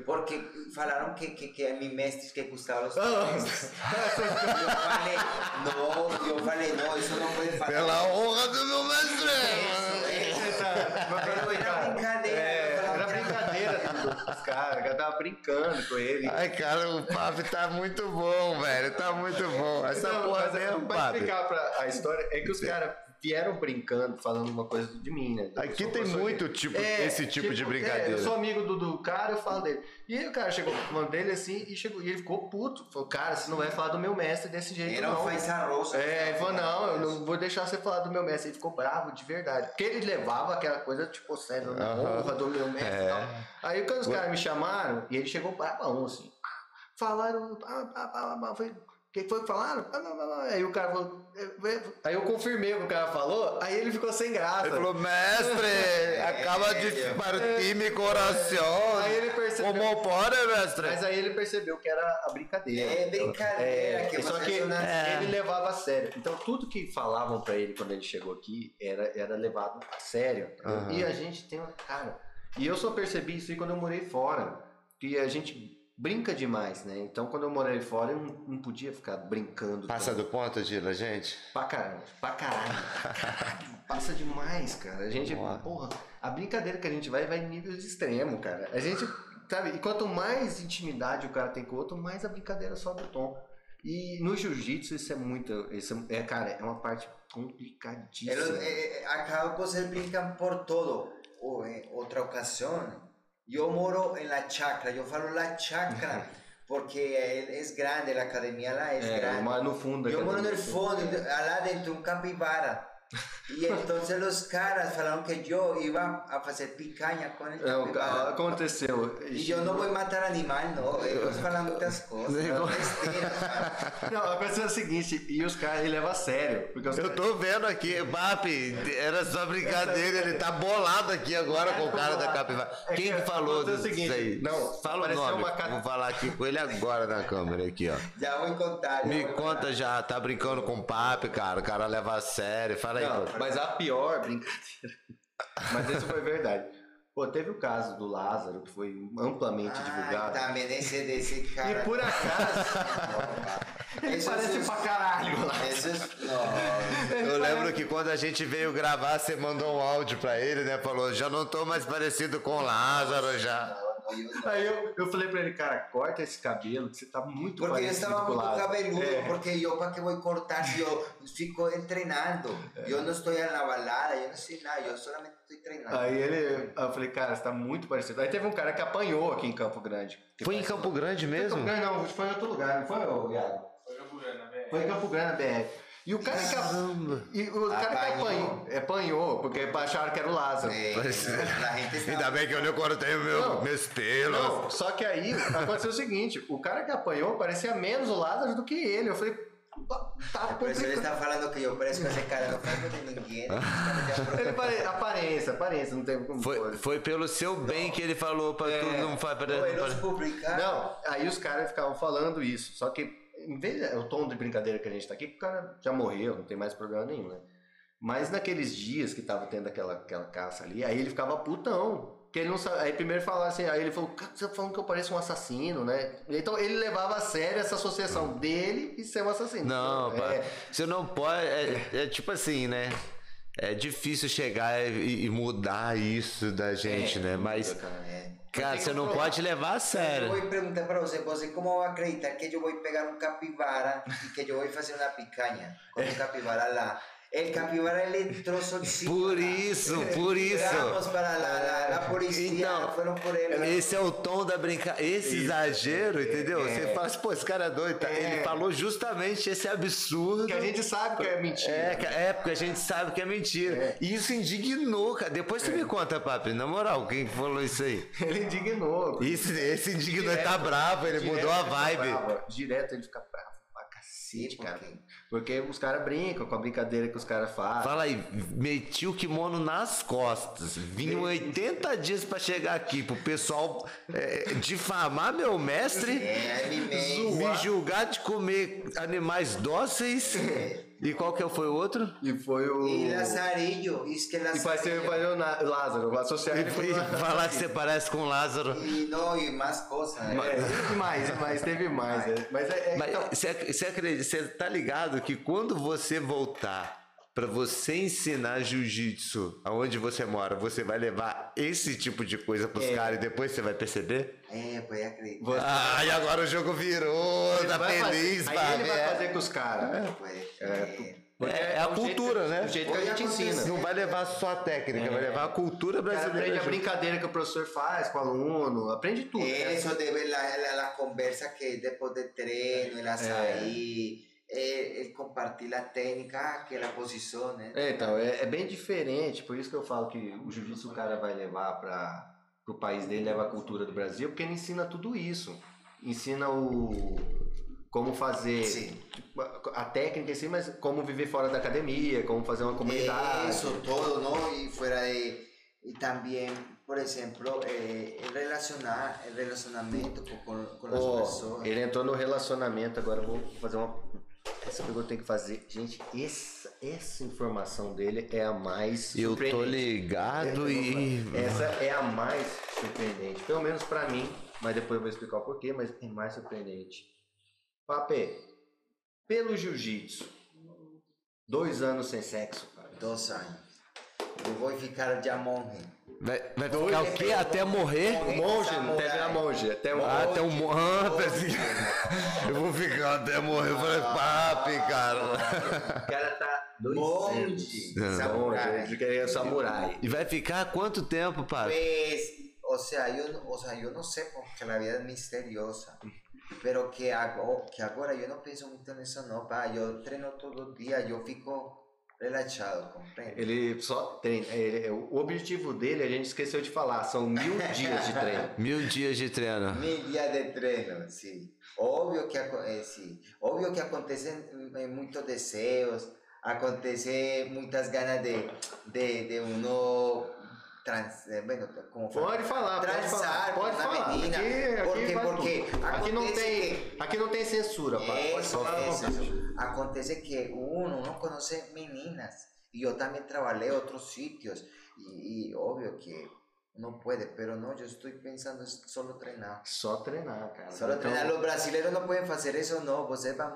porque falaron que, que, que mi mestre que gustaba los mestres. <laughs> Yo falei, no, yo falei, no, eso no puede falar. Pela honra do meu mestre! Pero era brincadeira, É, eu falava era que era- dos caras, o cara tava brincando com ele. Ai, cara, o papo tá muito bom, velho. Tá muito bom. Essa Não, porra mas, mesmo, pra papo. explicar pra a história, é que os caras vieram brincando, falando uma coisa de mim, né? Aqui tem muito tipo, É, esse tipo, de é, brincadeira. eu sou amigo do, do cara, eu falo dele. E aí o cara chegou falando dele assim, e, chegou, e ele ficou puto. Falou, cara, você não vai falar do meu mestre desse jeito, Era não. faixa rosa. É, ele falou, não, eu não vou deixar você falar do meu mestre. Ele ficou bravo de verdade. Porque ele levava aquela coisa, tipo, sério, na Aham. honra do meu mestre e É. tal. Aí quando os caras me chamaram, e ele chegou bravão, assim. Falaram, ah, ah, ah, ah, foi, o que foi que falaram? Ah, não, não, não. Aí o cara falou, é, é. aí eu confirmei o que o cara falou, aí ele ficou sem graça. Ele falou, mestre, <laughs> acaba de partir meu coração. Aí ele percebeu. Como pode, mestre? Mas aí ele percebeu que era a brincadeira. É brincadeira, É, que só que é uma- É. ele levava a sério. Então tudo que falavam pra ele quando ele chegou aqui era, era levado a sério. Aham. E a gente tem uma. Cara. E eu só percebi isso aí quando eu morei fora. Que a gente brinca demais, né? Então quando eu morei fora eu não, podia ficar brincando. Passa tanto. do ponto, Dila, gente? Pra caralho, pra caralho. <laughs> Passa demais, cara. A gente, Boa. porra, a brincadeira que a gente vai, vai em níveis extremos, cara. A gente, sabe, e quanto mais intimidade o cara tem com o outro, mais a brincadeira sobe o tom. E no jiu-jitsu isso é muito, isso é, é, cara, é uma parte complicadíssima. Ellos, eh, eh, acá vocês brincan por todo. O, en otra ocasión, yo moro en la chacra, yo falo la chacra porque eh, es grande, la academia lá es é, grande. mas no fundo Yo aqui moro no fundo, lá dentro um capibara. Y entonces los caras falaron que yo iba a hacer picaña con el Não, capibara. aconteceu. Yo no voy a matar animal, muchas cosas. Igual- besteira, cara. Não, aconteceu o seguinte, e os caras, ele leva a sério. Porque os Eu tô vendo aqui, Papi, era só brincadeira, ele tá bolado aqui agora com o cara da capivara. É Quem que falou o disso seguinte, aí? não, fala o nome, ca- vou falar aqui com ele agora na câmera aqui, ó. Voy a contar. ya Me voy a conta contar. já, tá brincando com o Papi, cara, o cara leva a sério, fala aí. Não, pô. mas a pior brincadeira. <laughs> Mas isso foi verdade. Pô, teve o caso do Lázaro, que foi amplamente divulgado. también ese de esse E cara. por acaso, <laughs> ele parece pra caralho. No. <laughs> Eu lembro que quando a gente veio gravar, você mandou um áudio pra ele, né? Falou, já não tô mais parecido com o Lázaro, já. Aí eu, eu falei pra ele, cara, corta esse cabelo, que você tá muito Porque yo parecido estaba com o muy Lázaro. cabeludo, É. porque yo para qué voy a cortar si yo fico entrenando. Yo no estoy en la balada, yo no sé nada, yo solamente estoy entrenando. Aí ele, eu falei, cara, você tá muito parecido. Aí teve um cara que apanhou aqui em Campo Grande. Que Foi em Campo Grande Foi em mesmo? Campo Grande, não, foi em outro lugar, não foi, Iago? Foi em Campo Grande, BR. E o cara que, Caramba. e o cara que Apanhou. apanhou, apanhou, porque acharam que era o Lázaro. La gente está... Ainda bem que eu não cortei o meu, Não. meus pelos. Não, só que aí aconteceu o seguinte: o cara que apanhou parecia menos o Lázaro do que ele. Eu falei, tá Por eso le complicado. están falando que yo parezco ese cara, no parezco de ninguém. Ele pare... Aparência, aparência, não tem como. Foi, foi pelo seu bem que ele falou pra É. tu não faz para. Não. Não, aí os caras ficavam falando isso. Só que, em vez de, o tom de brincadeira que a gente tá aqui, o cara já morreu, não tem mais problema nenhum, né? Mas naqueles dias que tava tendo aquela, aquela caça ali, aí ele ficava putão. Que ele não sabe, aí primeiro falava assim, aí ele falou, cara, você tá falando que eu pareço um assassino, né? Então ele levava a sério essa associação dele e ser um assassino. Não, Então, pá. é, Você não pode. É, é tipo assim, né? É difícil chegar e, e mudar isso da gente, né? Mas, cara. É. cara, que você não pode levar a Eu sério. vou perguntar para você, você como vai acreditar que eu vou pegar um capivara e que eu vou fazer uma picanha com <laughs> um capivara lá? El capibara ele entrou solícito. Por isso, por <laughs> isso. Vamos para la policía, Então, foram por ele. Esse é o tom da brincadeira. Esse exagero, entendeu? Você fala assim, pô, esse cara é doido. tá? Ele falou justamente esse absurdo. Que a gente sabe que é mentira. É, é, porque a gente sabe que é mentira. E isso indignou, cara. Depois você me conta, papi. Na moral, quem falou isso aí? <laughs> Ele indignou. Isso, esse indignou, ele tá Direto- bravo, ele direto mudou a ele vibe. bravo. Direto ele fica bravo cara. porque- Porque os caras brincam com a brincadeira que os caras fazem. Fala aí, meti o kimono nas costas. Vim 80 dias pra chegar aqui pro pessoal é, difamar meu mestre, É, me me julgar de comer animais dóceis. E qual que foi o outro? E foi o. E Lazarillo, isso que E ser Lazarillo. vai ser o Lázaro, associar ele E falar que você parece com o Lázaro. E não, e mais coisas. né? É, teve mais, mas teve mais. é. Mas é. é Mas então, você, você acredita, você tá ligado que quando você voltar pra você ensinar jiu-jitsu aonde você mora, você vai levar esse tipo de coisa pros É. caras e depois você vai perceber? É, pode acreditar. você- Ah, e agora o jogo virou, ele tá vai feliz, fazer, Aí ele vai é. fazer com os caras. É. Porque É- é a jeito cultura, que- né? O jeito que a gente ensina. Não vai levar só a técnica, vai levar a cultura O cara aprende brasileira. a brincadeira que o professor faz com o aluno, aprende tudo. É, Eso de ver la, la, la conversa que depois de treino, el açaí, é, el compartir la técnica, ah, que la posição, né? É, então, é, é bem diferente, por isso que eu falo que o jiu-jitsu o cara vai levar para o país dele, leva a cultura do Brasil, porque ele ensina tudo isso. Ensina o como fazer Sim. tipo, a, técnica em si, mas como viver fora da academia, como fazer uma comunidade. Eso todo, ¿no? Y fuera de. Y también, por ejemplo, eh, el relacionar, el relacionamiento con, con, con las Ó, pessoas. ele entrou no relacionamento, agora vou fazer uma. Essa pergunta eu tenho que fazer. Gente, essa, essa informação dele é a mais. Eu tô ligado e. Essa é a mais surpreendente, pelo menos pra mim, mas depois eu vou explicar o porquê, mas é mais surpreendente. Papê, pelo jiu-jitsu, dois anos sem sexo, cara. Dos anos. Eu vou ficar já monge. Vai, vai ficar o quê? Até morrer? Monge, até virar monge, até um Ah, até um mo- ah, <laughs> Eu vou ficar até morrer. Eu falei, papi, cara. O cara tá dois Monge. Não. Samurai. Monge, ele é samurai. E vai ficar quanto tempo, papi? Pues, o sea, yo, o sea, yo no sé porque la vida es misteriosa. Pero que, hago, que ahora yo no pienso mucho en eso, no, pa. Yo entreno todos los días, yo fico relajado, comprende? Ele só treina. ele- o objetivo dele, a gente esqueceu de falar, são mil <laughs> dias de treino. Mil dias de treino. Mil días de treino, sí. Obvio que, eh, sí. Obvio que acontecen eh, muchos deseos, acontece muchas ganas de, de, de uno trans, eh, como Pode falar, pode Transar falar, pode falar. menina. Aqui, aqui, Porque- porque aqui não tem, aqui não tem censura. Pode falar. Acontece que uno no conoce meninas y yo también trabajé en otros sitios y, y obvio que uno puede, pero no, yo estoy pensando solo treinar. Só treinar, cara. Solo Então, treinar. Los brasileños no pueden hacer eso, no, você vai <laughs>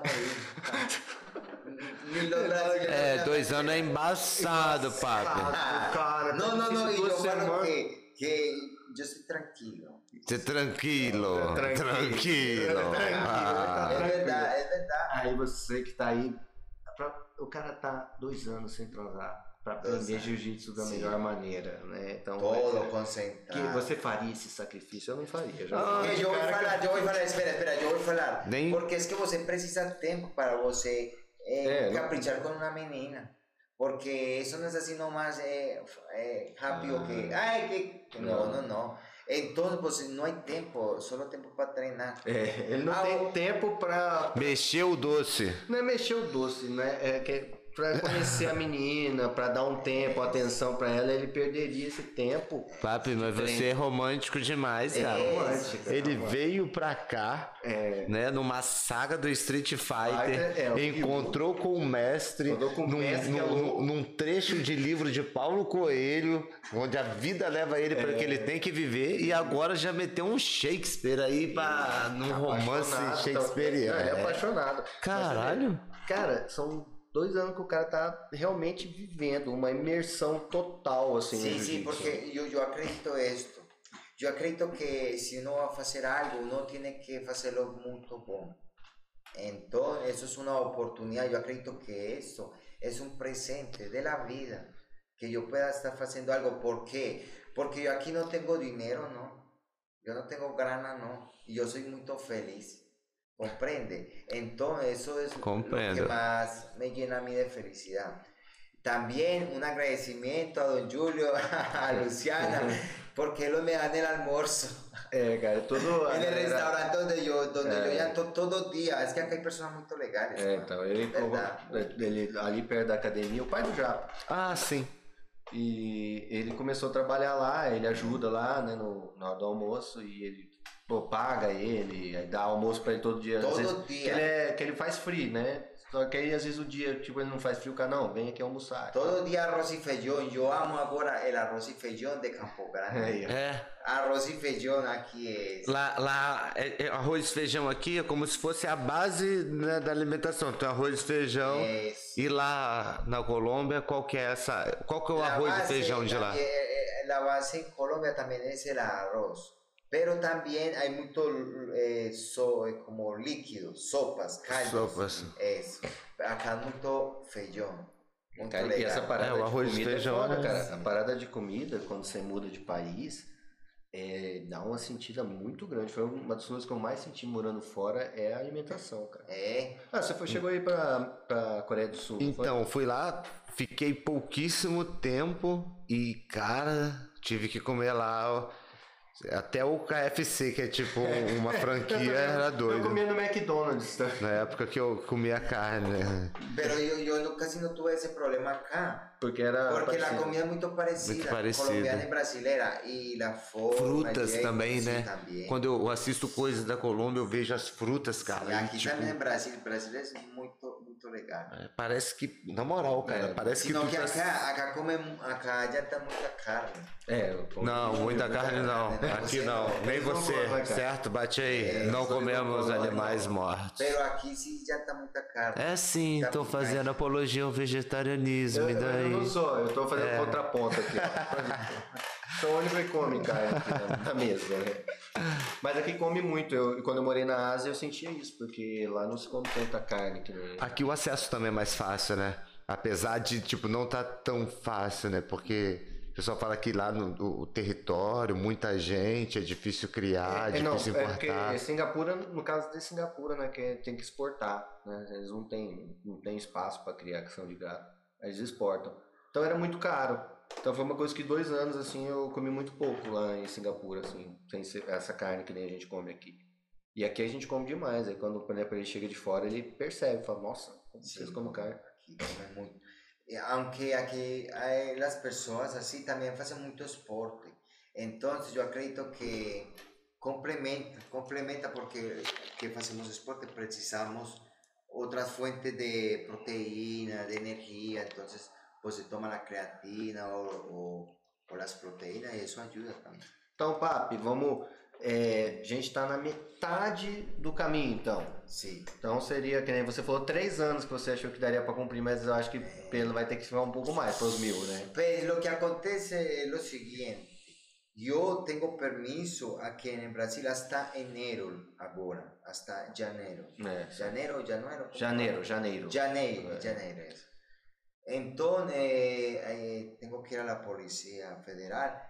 brasileños. É, dois anos é embaçado, papi. Ah, cara, No, no, no, y difícil yo duas falo que, que yo estoy tranquilo. Você tranquilo, Tranquilo. tranquilo. Ah. Es verdad, es verdad. Aí você que tá aí, o cara tá dois anos sem transar pra Dois aprender jiu-jitsu da Sim. melhor maneira, né? Então, Todo é, que concentrado. você faria esse sacrifício? Eu não faria. Já Ah, Porque fui eu vou cara que- falar, eu vou falar, espera, espera, eu vou falar. Nem- Porque es que você precisa tempo para você É, não- caprichar com uma menina. Porque isso não é assim nomás eh, eh, rápido que. Ai, que. que Não, não, não. Então você não há tempo, só tempo para treinar. É, ele não Ah, tem o- tempo pra. Mexeu o doce. Não é mexer o doce, né? É que é pra conhecer a menina, pra dar um tempo, atenção pra ela, ele perderia esse tempo. Papi, mas você é romântico demais, cara. romântico, Ele romântico. veio pra cá, É. né, numa saga do Street Fighter, é, encontrou com o mestre, com num, mestre, é num- num trecho de livro de Paulo Coelho, onde a vida leva ele para o que ele tem que viver, e agora já meteu um Shakespeare aí pra, num romance shakespeariano. tá- É, É. apaixonado. Caralho. Mas, cara, são dois anos que o cara tá realmente vivendo uma imersão total, assim. Sim, sim, porque eu, eu acredito esto. Eu acredito que se vai fazer algo, uno tiene que fazerlo muito bom. Então, isso é uma oportunidade. Eu acredito que isso é um presente de la vida. Que eu pueda estar fazendo algo. ¿Por quê? Porque eu aqui não tenho dinheiro, não. Eu não tenho grana, não. E eu sou muito feliz. Comprende? Então, isso é o Comprendo. que mais me llena a mim de felicidade. También un agradecimiento a don Julio, a Luciana, porque ellos me dan el almuerzo cara, todo. en el restaurante donde yo, donde Eh. yo llanto todos los días. Es que acá hay personas muy legales. É, então, ele, Verdade. ele ali perto da academia, o pai do Japa. Ah, sim. E ele começou a trabalhar lá, ele ajuda lá, né, no, hora do almoço, e ele pô, paga ele, aí dá almoço pra ele todo dia. Todo vezes, dia. Que ele, é, que ele faz free, né? Só que aí às vezes o dia, tipo, ele não faz frio, o cara, não, vem aqui almoçar. Todo día arroz y feijón. Yo amo ahora el arroz y feijón de Campo Grande. Ó. É. Arroz y feijón aquí es. Lá, lá é- é arroz e feijão aqui é como se fosse a base né, da alimentação. Então, arroz e feijão. E lá na Colômbia, qual que é essa. Qual que é o la arroz e feijão de lá? también, eh, eh, La base en Colombia también es el arroz. Pero también hay mucho eh, so- eh, como líquido, sopas, caldos. Sopas. Eso. Acá mucho feijón. Muito Cara, e essa parada É, o arroz de e comida feijão, é foda, cara. A parada de comida, quando você muda de país, é, dá uma sentida muito grande. Foi uma das coisas que eu mais senti morando fora é a alimentação, cara. É, Ah, você foi, chegou aí pra, pra Coreia do Sul. Então, fui lá, fiquei pouquíssimo tempo e, cara, tive que comer lá. Até o KFC, que é tipo uma franquia, era Eu doido. comia no McDonald's, tá? Na época que eu comia carne. pero yo, yo no- casi no tuve ese problema acá. Porque era. Porque la parecido. comida es muy parecida, Muito parecida. colombiana y brasilera. Y la forma. Frutas também, né? también. Quando eu assisto coisas da Colômbia, eu vejo as frutas, cara. aquí e, tipo, también en Brasil, Brasil es muy, muy legal. é, parece que, na moral, cara, É, parece que tu que tá... acá, acá comen, acá ya está mucha carne. É, eu como- Não, muita carne não. carne, né? Aqui Você não. não. Nem não você, certo? Bate aí. É, não não comemos comem, animais não. mortos. Pero aquí sí ya está mucha carne. É sim, Tá tô fazendo mas- apologia ao vegetarianismo, Eu, e eu daí? não sou, eu tô fazendo É. contraponto aqui. <laughs> ó. Sou o único que come carne aqui na, mesa. né? Mas aqui come muito. Eu, quando eu morei na Ásia, eu sentia isso, porque lá não se come tanta carne que nem. Aqui o acesso também é mais fácil, né? Apesar de, tipo, não tá tão fácil, né? Porque o pessoal fala que lá no território, muita gente, é difícil criar, É, não, difícil é importar. porque Singapura, no caso de Singapura, né, que tem que exportar, né? Eles não têm não tem espaço para criação de gado. Eles exportam. Então era muito caro. Então foi uma coisa que dois anos, assim, eu comi muito pouco lá em Singapura, assim, sem essa carne que nem a gente come aqui. E aqui a gente come demais. Aí quando exemplo, ele chega de fora, ele percebe, fala, nossa, como vocês Sí, comem carne. Aquí comen muy- Eh, Aunque aquí hay las personas así también hacen mucho esporte. Entonces yo acredito que complementa, complementa porque que hacemos esporte precisamos otras fuentes de proteína, de energía. Entonces se toma la creatina o, o- o las proteínas y eso ayuda también. Então, Papi, vamos. é, a gente tá na metade do caminho, então. Sí. Então seria, que nem você falou, três anos que você achou que daria pra cumprir, mas eu acho que pelo vai ter que ficar um pouco mais, pros mil, né? Pues lo que acontece es lo siguiente. Yo tengo permiso aquí en Brasil hasta enero ahora, hasta janeiro. É, Janeiro, janeiro. ¿cómo? janeiro, janeiro. Janeiro, É. janeiro. Entonces, eh, tengo que ir a la Policía Federal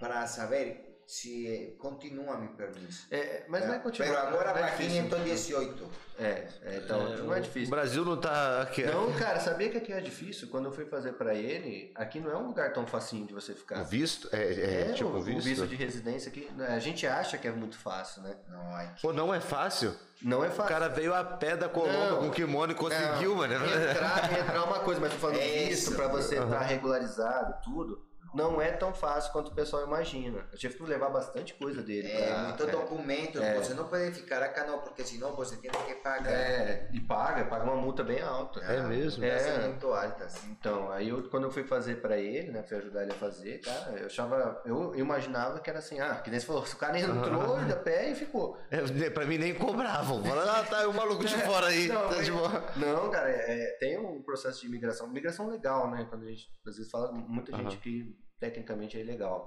para saber si eh, continúa mi permiso. É, mas vai continuar. Pero não é para difícil. 518. É, é, então É, não é o difícil. Brasil não tá aqui. Não, cara, sabia que aqui é difícil? Quando eu fui fazer pra ele, aqui não é um lugar tão facinho de você O ficar. visto? É, é, tipo o, o visto? visto de residência aqui, a gente acha que é muito fácil, né? No hay que. Pô, não é fácil. Não é O fácil. cara veio a pé da Colômbia Não. com kimono e conseguiu, Não, mano. Entrar, entrar é uma coisa, mas tô falando É visto isso. pra você estar Aham. regularizado, tudo, não é tão fácil quanto o pessoal imagina. Eu tive que levar bastante coisa dele. Eh, pra- muchos é. documentos, Eh. você no puede ficar acá no, porque si no, você tiene que pagar. É, e paga, paga uma multa bem alta. É mesmo? É. É muito alta, assim. Então, aí eu, quando eu fui fazer pra ele, né, fui ajudar ele a fazer, cara, eu achava, eu imaginava que era assim, ah, que nem você falou, se o cara entrou de pé e ficou. É, pra mim nem cobravam. Falaram, ah, tá o maluco de fora aí. Não, tá de boa. Não, cara, é, tem um processo de imigração, migração legal, né, quando a gente, às vezes fala, muita gente que tecnicamente é ilegal.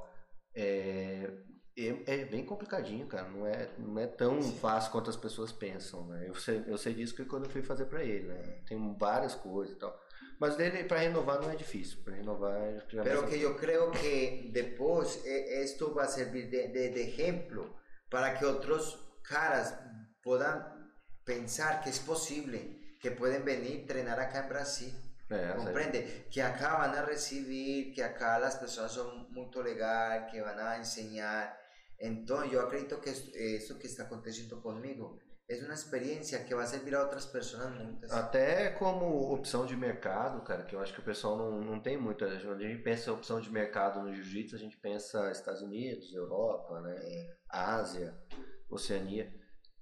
É, é, é bem complicadinho, cara, não é, não é tão fácil quanto as pessoas pensam, né, eu sei, eu sei disso que quando eu fui fazer pra ele, né, tem várias coisas e tal. Mas dele, pra renovar não é difícil, pra renovar já vai Pero que yo creo que después eh, esto va a servir de, de- de ejemplo para que otros caras puedan pensar que es posible, que pueden venir a entrenar acá en Brasil. É, Comprende? Que acá van a recibir, que acá las personas son muy legales, que van a enseñar. Entonces yo acredito que esto que está aconteciendo conmigo es una experiencia que va a servir a otras personas muchas. Até como opção de mercado, cara, que eu acho que o pessoal não, não tem muita. Quando a gente pensa opção de mercado no jiu-jitsu, a gente pensa Estados Unidos, Europa, né? Ásia, Oceania.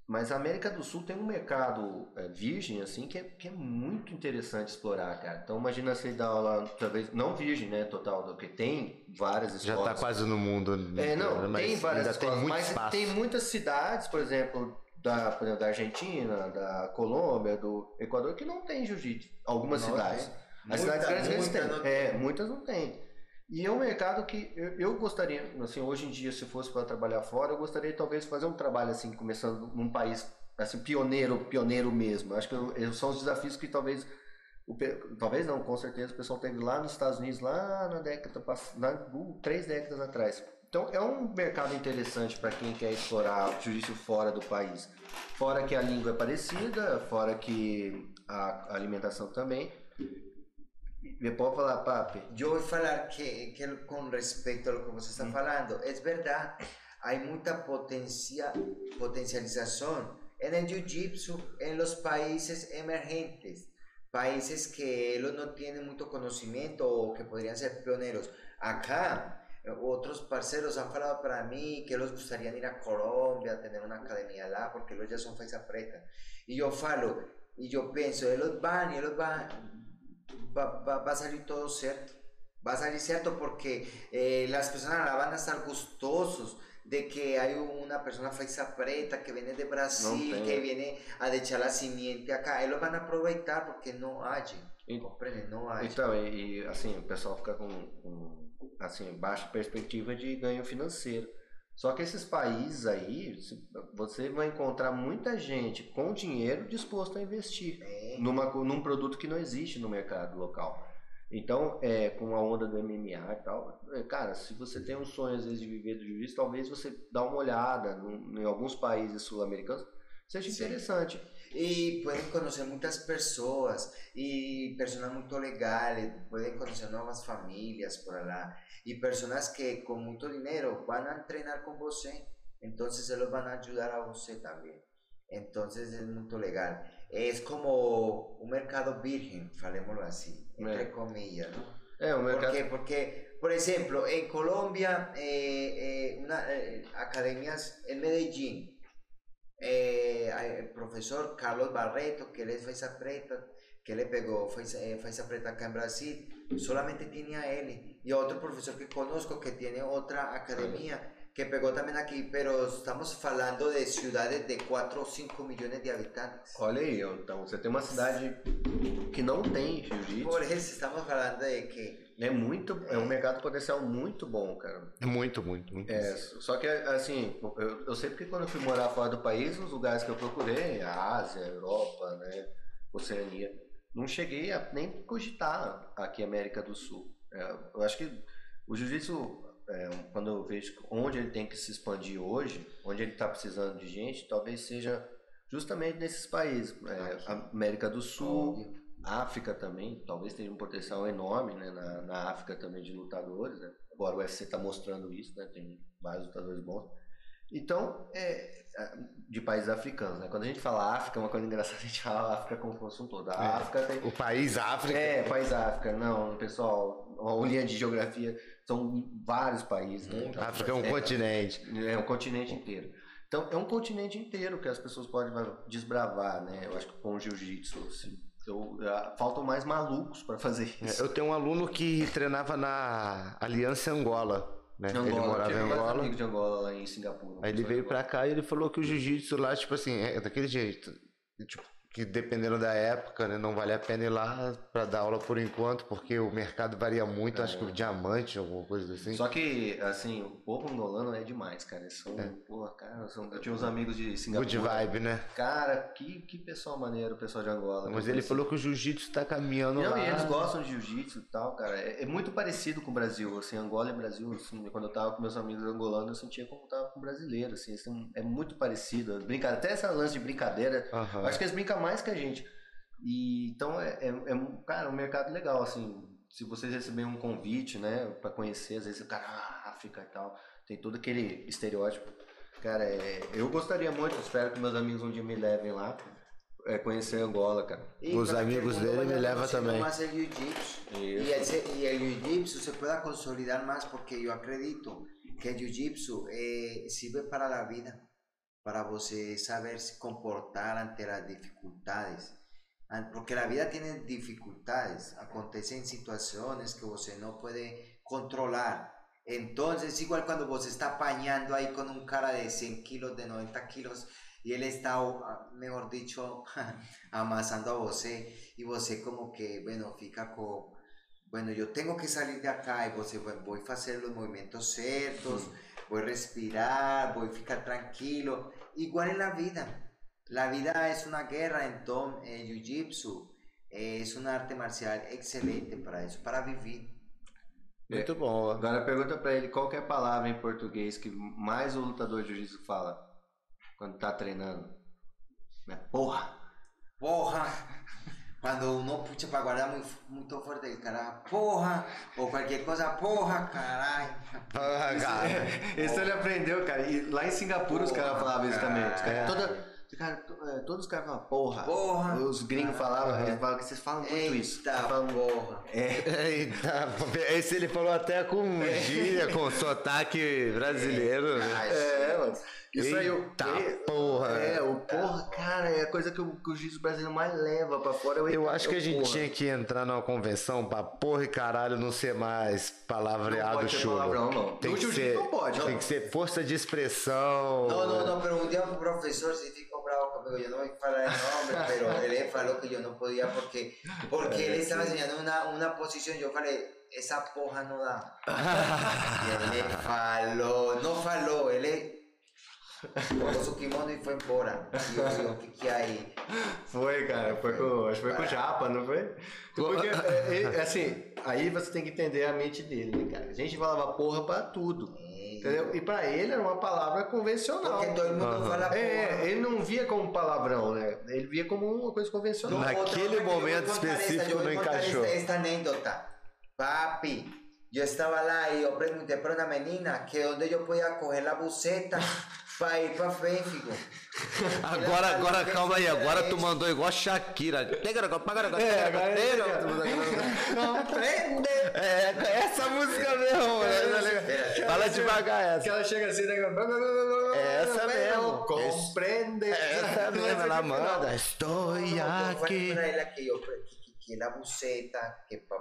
Mas a América do Sul tem um mercado é, virgem, assim, que é, que é muito interessante explorar, cara. Então imagina você dar aula, talvez, não virgem, né, total, porque tem várias Já escolas. tá quase no mundo. É, não, mas tem várias tem escolas, muito mas espaço. tem muitas cidades, por exemplo, da, por exemplo, da Argentina, da Colômbia, do Equador, que não tem jiu-jitsu. Algumas Não cidades. tem. As cidades Muita- grandes eles muita têm. não É, tem. muitas não têm. E é um mercado que eu, eu gostaria, assim, hoje em dia, se fosse para trabalhar fora, eu gostaria talvez fazer um trabalho assim, começando num país assim, pioneiro, pioneiro mesmo. Acho que eu- são os desafios que talvez o talvez não, com certeza o pessoal teve lá nos Estados Unidos, lá na década passada, três décadas atrás. Então é um mercado interessante para quem quer explorar o jiu-jitsu fora do país. Fora que a língua é parecida, fora que a alimentação também. Me pode falar, papi? Yo voy a hablar que, que con respecto a lo que vos está hablando, es verdad, hay mucha potencia, potencialización en el jiu-jitsu en los países emergentes, países que ellos no tienen mucho conocimiento o que podrían ser pioneros. Acá, otros parceros han hablado para mí que les gustaría ir a Colombia, tener una academia allá, porque ellos ya son faixa preta. Y yo falo, y yo pienso, ellos van y ellos van, va, va, va a salir todo cierto. Va a salir cierto porque eh, las personas la van a estar gustosos de que hay una persona faixa preta que viene de Brasil, No, que viene a echar la simiente acá. Ellos van a aprovechar porque no hay. E- Comprende? No hay. Então, e, e, assim, o pessoal fica com, com, assim, baixa perspectiva de ganho financeiro. Só que esses países aí, você vai encontrar muita gente com dinheiro disposto a investir Eh, numa, num produto que não existe no mercado local. Então, é, com a onda do MMA e tal, é, cara, se você tem um sonho às vezes de viver do jiu-jitsu, talvez você dá uma olhada num- em alguns países sul-americanos, seja Sim. interessante. Y pueden conocer muchas personas y personas muy legales, pueden conocer nuevas familias por allá y personas que con mucho dinero van a entrenar con vos, entonces se los van a ayudar a vos también. Entonces es muy legal. Es como un mercado virgen, falémoslo así, entre comillas, ¿no? O ¿Por mercado. qué? Porque, por ejemplo, en Colombia, eh, eh, una, eh, academias en Medellín, eh, el profesor Carlos Barreto, que él es Faiza Preta, que le pegó Faiza, eh, Faiza Preta acá en Brasil, solamente tiene a él. Y a otro profesor que conozco que tiene otra academia que pegó también aquí, pero estamos hablando de ciudades de 4 o 5 millones de habitantes. Olha aí, então você tem uma cidade que não tem jiu-jitsu. Por eso estamos hablando de que É muito, é um mercado potencial muito bom, cara. Muito, muito, muito. É, só que assim, eu, eu sei porque quando eu fui morar fora do país, os lugares que eu procurei, a Ásia, a Europa, né, Oceania, não cheguei a nem cogitar aqui América do Sul. É, eu acho que o jiu-jitsu, é, quando eu vejo onde ele tem que se expandir hoje, onde ele está precisando de gente, talvez seja justamente nesses países, é, América do Sul, África também, talvez tenha um potencial enorme né, na, na África também de lutadores. Né? Agora o UFC está mostrando isso, né? tem vários lutadores bons. Então, é, de países africanos. Né? Quando a gente fala África, é uma coisa engraçada, <laughs> a gente fala África como se fosse um todo. A É. África tem. O país África. É, país África. Não, pessoal, uma linha de geografia, são vários países. Né? A África é um continente. É um continente inteiro. Então, é um continente inteiro que as pessoas podem desbravar, né? Eu acho que com o jiu-jitsu, assim, eu, ah, faltam mais malucos para fazer É, isso. Eu tenho um aluno que treinava na Aliança Angola. Né? ele Angola, morava tive em Angola. amigos de Angola lá em Singapura. Aí ele veio pra cá e ele falou que o jiu-jitsu lá, tipo assim, é daquele jeito. Tipo, que dependendo da época, né, não vale a pena ir lá pra dar aula por enquanto, porque o mercado varia muito, acho que o diamante, alguma coisa assim. Só que, assim, o povo angolano é demais, cara. Eles são, porra, cara, são, eu tinha uns amigos de Singapura. Good vibe, né? Cara, que, que pessoal maneiro, o pessoal de Angola. Mas ele falou que o jiu-jitsu tá caminhando Não, lá. e eles gostam de jiu-jitsu e tal, cara. É, é muito parecido com o Brasil, assim, Angola e Brasil, assim, quando eu tava com meus amigos angolanos, eu sentia como eu tava com brasileiro, assim, têm- é muito parecido. Brinca, até essa lance de brincadeira, Aham. eu acho que eles brincam mais que a gente. E, então, é, é, é um- cara, um mercado legal, assim, se vocês receberem um convite, né, pra conhecer, às vezes o cara, ah, África e tal, tem todo aquele estereótipo. Cara, é, eu gostaria muito, espero que meus amigos um dia me levem lá, é, conhecer Angola, cara. Para que el amigos mundo de él me vaya leva conociendo también. más el jiu-jitsu. Se- jiu-jitsu pueda consolidar más porque yo acredito que el jiu-jitsu eh, sirve para la vida, para você saber se comportar ante las dificultades. Porque la vida tiene dificultades, acontecen situaciones que você no puede controlar. Entonces, igual cuando vos está apañando ahí con un cara de 100 kilos, de 90 kilos, y él está, mejor dicho, <laughs> amasando a você, y você como que, bueno, fica con, bueno, yo tengo que salir de acá, y você, bueno, voy a hacer los movimientos ciertos, voy a respirar, voy a ficar tranquilo. Igual en la vida. La vida es una guerra, entonces el jiu-jitsu eh, es un arte marcial excelente para eso, para vivir. Muito bom. Agora pergunta pra ele qual que é a palavra em português que mais o lutador de jiu-jitsu fala quando tá treinando. É porra. Porra. Cuando uno pucha para guardar muy fuerte el cara, porra, o cualquier cosa, porra, caray. Ah, cara. Esse ele aprendeu, cara. E lá em Singapura os Porra, caras falavam isso também. Os É. toda, cara, to- é, todos os caras falavam porra. Porra. Os gringos falavam, eles falavam que vocês falam muito isso. Eita, Vocês falam- porra. É. Eita, <laughs> esse ele falou até com gíria, com sotaque brasileiro. né? É, mano. Isso aí, o Eita e- porra. É, o porra, cara, é a coisa que o, que o jiu-jitsu brasileiro mais leva pra fora. é Eu eita, acho que é a gente porra. tinha que entrar numa convenção pra porra e caralho não ser mais Não palavreado ter chulo. palavrão, não. Tem No que ser, não pode, Tem não. que ser força de expressão. No, pero un día un profesor se ficou bravo conmigo, yo no voy a hablar el nombre, pero <laughs> él falou que yo no podía porque, porque él estaba enseñando una, una posición, yo falei, esa porra da. <laughs> Y él falou, no falou, él Colocou su kimono e foi embora. E eu falei, o que que é aí? Foi, cara, foi com, acho que foi com o Japa, não foi? Porque, é, é, assim, aí você tem que entender a mente dele, né, cara? A gente falava porra pra tudo, entendeu? E pra ele era uma palavra convencional. Porque todo mundo Aham. fala porra. É, ele não via como palavrão, né? Ele via como uma coisa convencional. Na- Naquele yo momento a específico a no contar encaixó. Esta, anécdota. Papi, yo estaba lá y yo pregunté para una menina que dónde yo podía coger la buceta para ir para Fénfico. Agora, agora, calma aí, agora tu mandou igual a Shakira. É! É, é essa música mesmo, né? Fala devagar Que essa. ela chega assim, né? É essa mesmo. Compreende. É essa mesmo, ela manda. Estou aqui. para ela que yo que, que, que la buceta, que pa,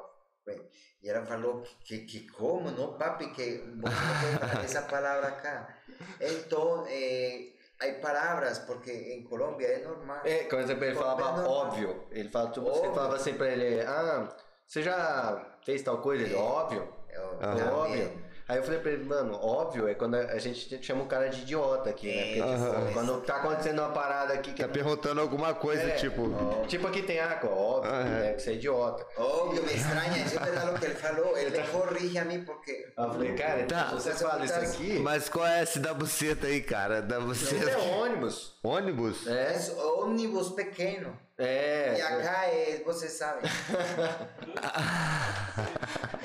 y ela falou que, que, como, no papi, que puedes falar esa palabra acá. Entonces, eh, hay palabras, porque en Colombia es normal. É, por exemplo, ele falava Normal. óbvio. Ele fala, tipo, você Óbvio. falava assim pra ele, ah, você já fez tal coisa? Ele, óbvio. Eu, Óbvio. también. Aí eu falei pra ele, mano, óbvio é quando a gente chama o cara de idiota aqui, né? Porque, tipo, Aham. quando tá acontecendo uma parada aqui que Tá perguntando alguma coisa, É. tipo. Tipo aqui tem água, óbvio, é. né? Que você é idiota. Obvio, me extraña, eso es verdad lo que él falou. Él me corrige a mí porque. Eu falei, cara, Tá. se você fala isso aqui, Mas qual é esse da buceta aí, cara? Da você é buceta. ônibus. Ônibus? É, Es ómnibus pequeño. É. Y acá es, você sabe.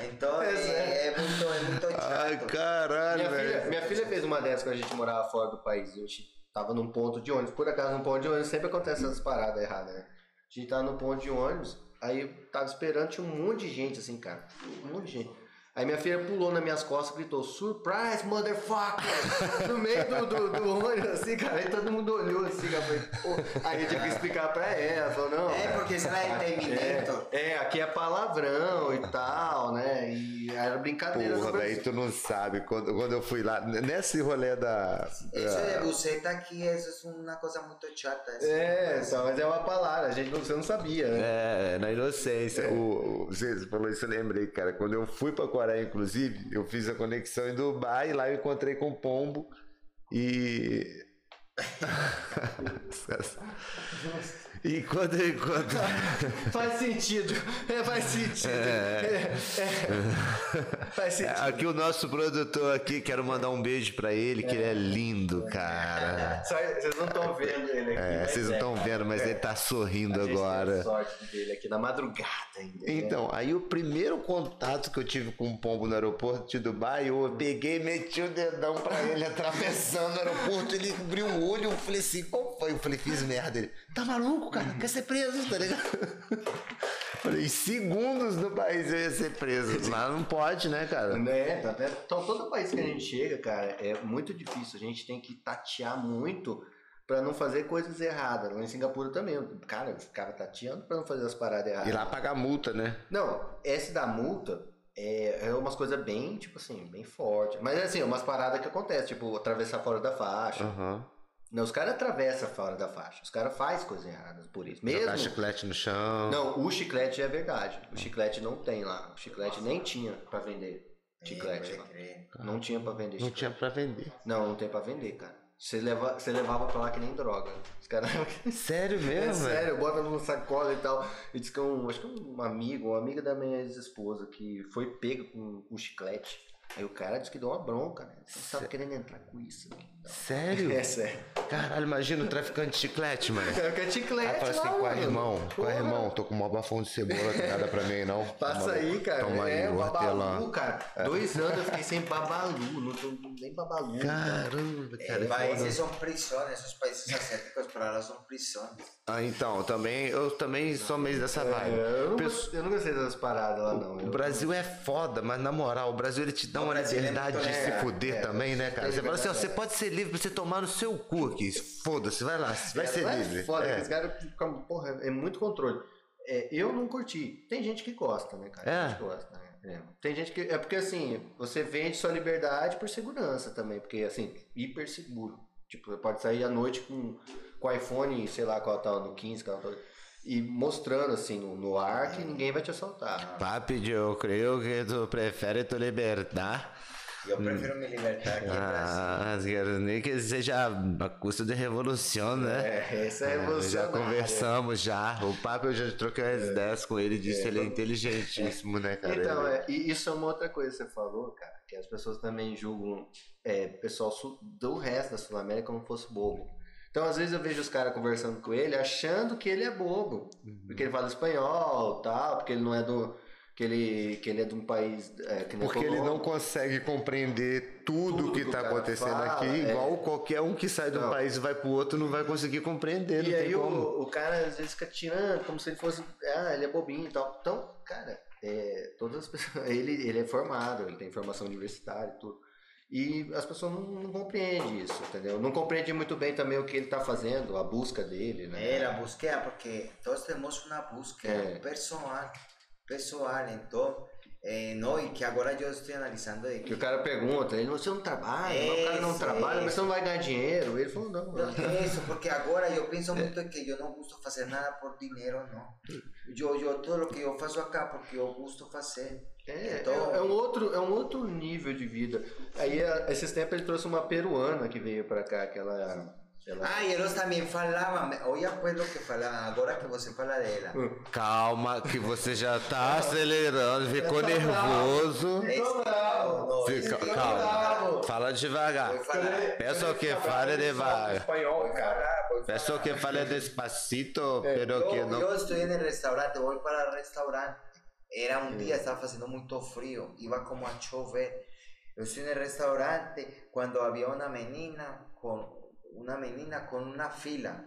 Entonces, É, es <laughs> muito, es muito Ai, chato. caralho, Minha filha, velho. minha filha fez uma dessas quando a gente morava fora do país. A gente tava num ponto de ônibus. Por acaso, num ponto de ônibus sempre acontece essas paradas erradas, né? A gente tava num ponto de ônibus, aí tava esperando, tinha um monte de gente assim, cara. Um monte de gente. Aí minha filha pulou nas minhas costas e gritou, Surprise, motherfucker! <laughs> No meio do, do, do ônibus, assim, cara. Aí todo mundo olhou assim, cara. Falei. Aí eu tive que explicar pra ela. Falou, não. É, cara, porque lá é terminento. é, é, aqui é palavrão e tal, né? E era brincadeira. Porra, velho, tu não sabe. Quando, quando eu fui lá, nesse rolê da. De da- buceta aqui, eso es una cosa muito chata. eso. É, só, mas é uma palavra, a gente não, você não sabia, né? É, na inocência. O, o, você falou isso, eu lembrei, cara. Quando eu fui pra Coreia, inclusive, eu fiz a conexão em Dubai, lá eu encontrei com o Pombo e. <laughs> e quando eu encontro. <laughs> Faz sentido, é, faz sentido. É, é. Faz sentido. Aqui o nosso produtor aqui, quero mandar um beijo pra ele, que ele é lindo, cara. Só- vocês não estão vendo ele aqui. É, vocês não estão vendo, mas ele tá sorrindo A gente tem agora. sorte dele aqui na madrugada ainda. Então, aí o primeiro contato que eu tive com o pombo no aeroporto de Dubai, eu peguei e meti o dedão pra ele atravessando o aeroporto, ele abriu o olho, eu falei assim, qual foi? Eu falei, fiz merda. Ele, tá maluco, cara? Quer ser preso, tá ligado? <laughs> Falei, em segundos no país eu ia ser preso. Lá não pode, né, cara? Né? tá vendo? Então, todo país que a gente chega, cara, é muito difícil. A gente tem que tatear muito pra não fazer coisas erradas. Em Singapura também. Cara, os caras tateando pra não fazer as paradas erradas. E lá pagar multa, né? Não, esse da multa é, é umas coisas bem, tipo assim, bem forte. Mas assim, umas paradas que acontecem, tipo, atravessar fora da faixa. Aham. Não, os caras atravessam fora da faixa. Os caras fazem coisas erradas por isso. Jogar Mesmo. chiclete no chão. Não, o chiclete é verdade. O chiclete não tem lá. O chiclete nem tinha pra vender. Chiclete lá. crer. Não tinha pra vender Não chiclete. tinha pra vender. Não, não tem pra vender, cara. Você, leva, você levava pra lá que nem droga. Os caras. <laughs> Sério mesmo, É sério, bota numa sacola e tal. E diz que um, acho que um amigo, uma amiga da minha ex-esposa, que foi pega com, com chiclete. Aí o cara disse que deu uma bronca, né? Você tava querendo entrar com isso aqui. Sério? É sério. Caralho, imagina o traficante de chiclete, mano. Eu quero chiclete. Aí fala assim, qual é, irmão? Qual é, irmão? Tô com um bafão de cebola, tem nada pra mim aí, não? Passa Toma- aí, cara. Toma aí, é, o babalu, cara. Dois anos eu fiquei sem babalu. Não tô nem babalu. cara. Caramba, cara. é países son prisiones, esos países asiáticos para nós son prisiones. Ah, então, também, eu também sou meio dessa vibe. É, eu, não, Pesso- eu não gostei dessas paradas lá, não. O Eu- Brasil é foda, mas na moral, o Brasil ele te dá uma é liberdade de se legal, fuder é, também, né, cara? Você fala assim, ó, você pode ser livre pra você tomar no seu cu aqui. Foda-se, vai lá, vai ser Lá é livre. Foda, É. caras ficam, porra, é muito controle. É, eu não curti. Tem gente que gosta, né, cara? É? Tem gente que gosta, né? É. Tem gente que. É porque assim, você vende sua liberdade por segurança também. Porque, assim, hiper seguro. Tipo, você pode sair à noite com, com o iPhone, sei lá qual tá, no 15, qual tá, e mostrando assim no, no ar que ninguém vai te assaltar. Papi, eu creio que tu prefere tu liberdade Mi libertad aquí en Brasil. Ah, nem que seja a custa de revolução, né? É, essa é a É, revolução. já conversamos já. O Papa eu já troquei as ideias com ele, disse que ele é inteligentíssimo, né, cara? Então, é, e isso é uma outra coisa que você falou, cara, que as pessoas também julgam é, pessoal do resto da Sul-América como fosse bobo. Então, às vezes eu vejo os caras conversando com ele achando que ele é bobo, Uhum. porque ele fala espanhol, tal, porque ele não é do que ele que ele é de um país é, que Porque ele não consegue compreender tudo, Tudo que o está acontecendo fala, aqui, é. igual qualquer um que sai de um Não. país e vai pro outro não vai conseguir compreender, E aí o, o cara às vezes fica tirando como se ele fosse, ah, ele é bobinho e tal. Então, cara, é, todas as pessoas, <laughs> ele, ele é formado, ele tem formação universitária e tudo. E as pessoas não, não compreendem isso, entendeu? Não compreendem muito bem também o que ele está fazendo, a busca dele, né? É, la búsqueda, porque todos tenemos una búsqueda É. personal, pessoal, então, eh, no, y que agora eu estou analisando Que que o cara pergunta, ele, você não trabalha, mas o cara não trabalha, mas você não vai ganhar dinheiro. Ele falou, não, Não, não. é isso, porque agora eu penso muito que eu não gosto de fazer nada por dinheiro, não. Eu, eu, tudo o que eu faço acá, porque eu gosto de fazer. É, Então- é, é um outro, é um outro nível de vida. Aí, a- esses tempos, ele trouxe uma peruana que veio pra cá, que ela... ela Ah, e eles também falavam, olha pues o que falavam, agora que você fala dela. Calma, que você já tá <laughs> acelerando, ficou Tá nervoso. Ficou bravo. Fica, calma, bravo. fala devagar. Peço que fale devagar. Espanhol, cara. Peço que fale despacito, É, pero que não. eu estou no restaurante, vou para o restaurante. Era um dia, estava fazendo muito frio, iba como a chover. Eu estou no restaurante quando havia uma menina com uma menina com uma fila,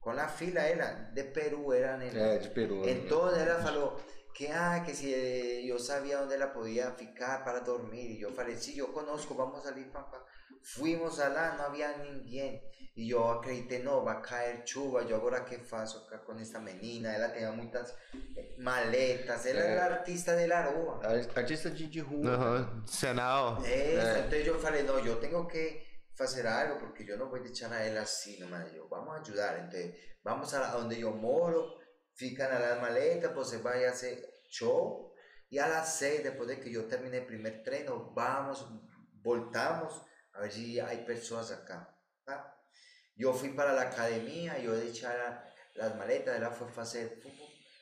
com a fila ela de Peru era nela. É, de Peru. né? Então ela falou que ah, que se eh, eu sabia onde ela podia ficar para dormir. E eu falei, sim, eu conosco, vamos ali. Papá. Fuimos lá, não havia ninguém. E eu acreditei, não, vai cair chuva. Eu agora que faço acá com essa menina? Ela tinha muitas eh, maletas. Ela É. era artista de la rua. Artista de, de rua. Aham, Sinal. Eso, entonces yo falei, no, yo tengo que hacer algo porque yo no voy a echar a él así nomás. Yo, vamos a ayudar. Entonces, vamos a donde yo moro, fican a las maletas, pues se vaya a hacer show. Y a las seis, después de que yo termine el primer tren, vamos, voltamos a ver si hay personas acá. Yo fui para la academia, yo de echar las maletas, ella fue a hacer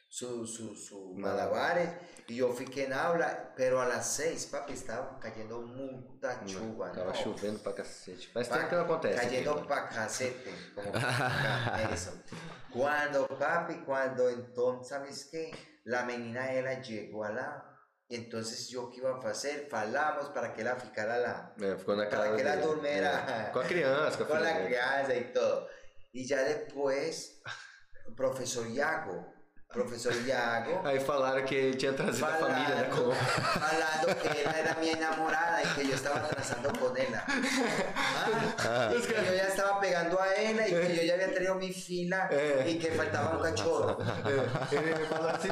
sus su, su malabares y yo fiqué en aula, pero a las seis, papi, estaba cayendo mucha chuva. Tava no, chovendo pra cacete. Faz pa- tempo que não acontece. Cayendo aqui, pa' cacete, como eso. Cuando, papi, cuando entonces, ¿sabes qué? La menina, ella llegó allá. Y entonces yo, ¿qué iba a hacer? Falamos para que ela ficara. É, ficou na Para que ela dele. dormiera. É. Com a criança, a <laughs> con la dele. crianza y todo. Y ya después, el profesor Iago, profesor Iago, Aí falaram que tinha trazido a família da Colômbia. falando que ella era mi enamorada y que yo estaba trazando con ella. Ah, y que yo ya estaba pegando a ella y que yo ya había tenido mi fila Eh. y que faltaba un cachorro. É, ele falou assim.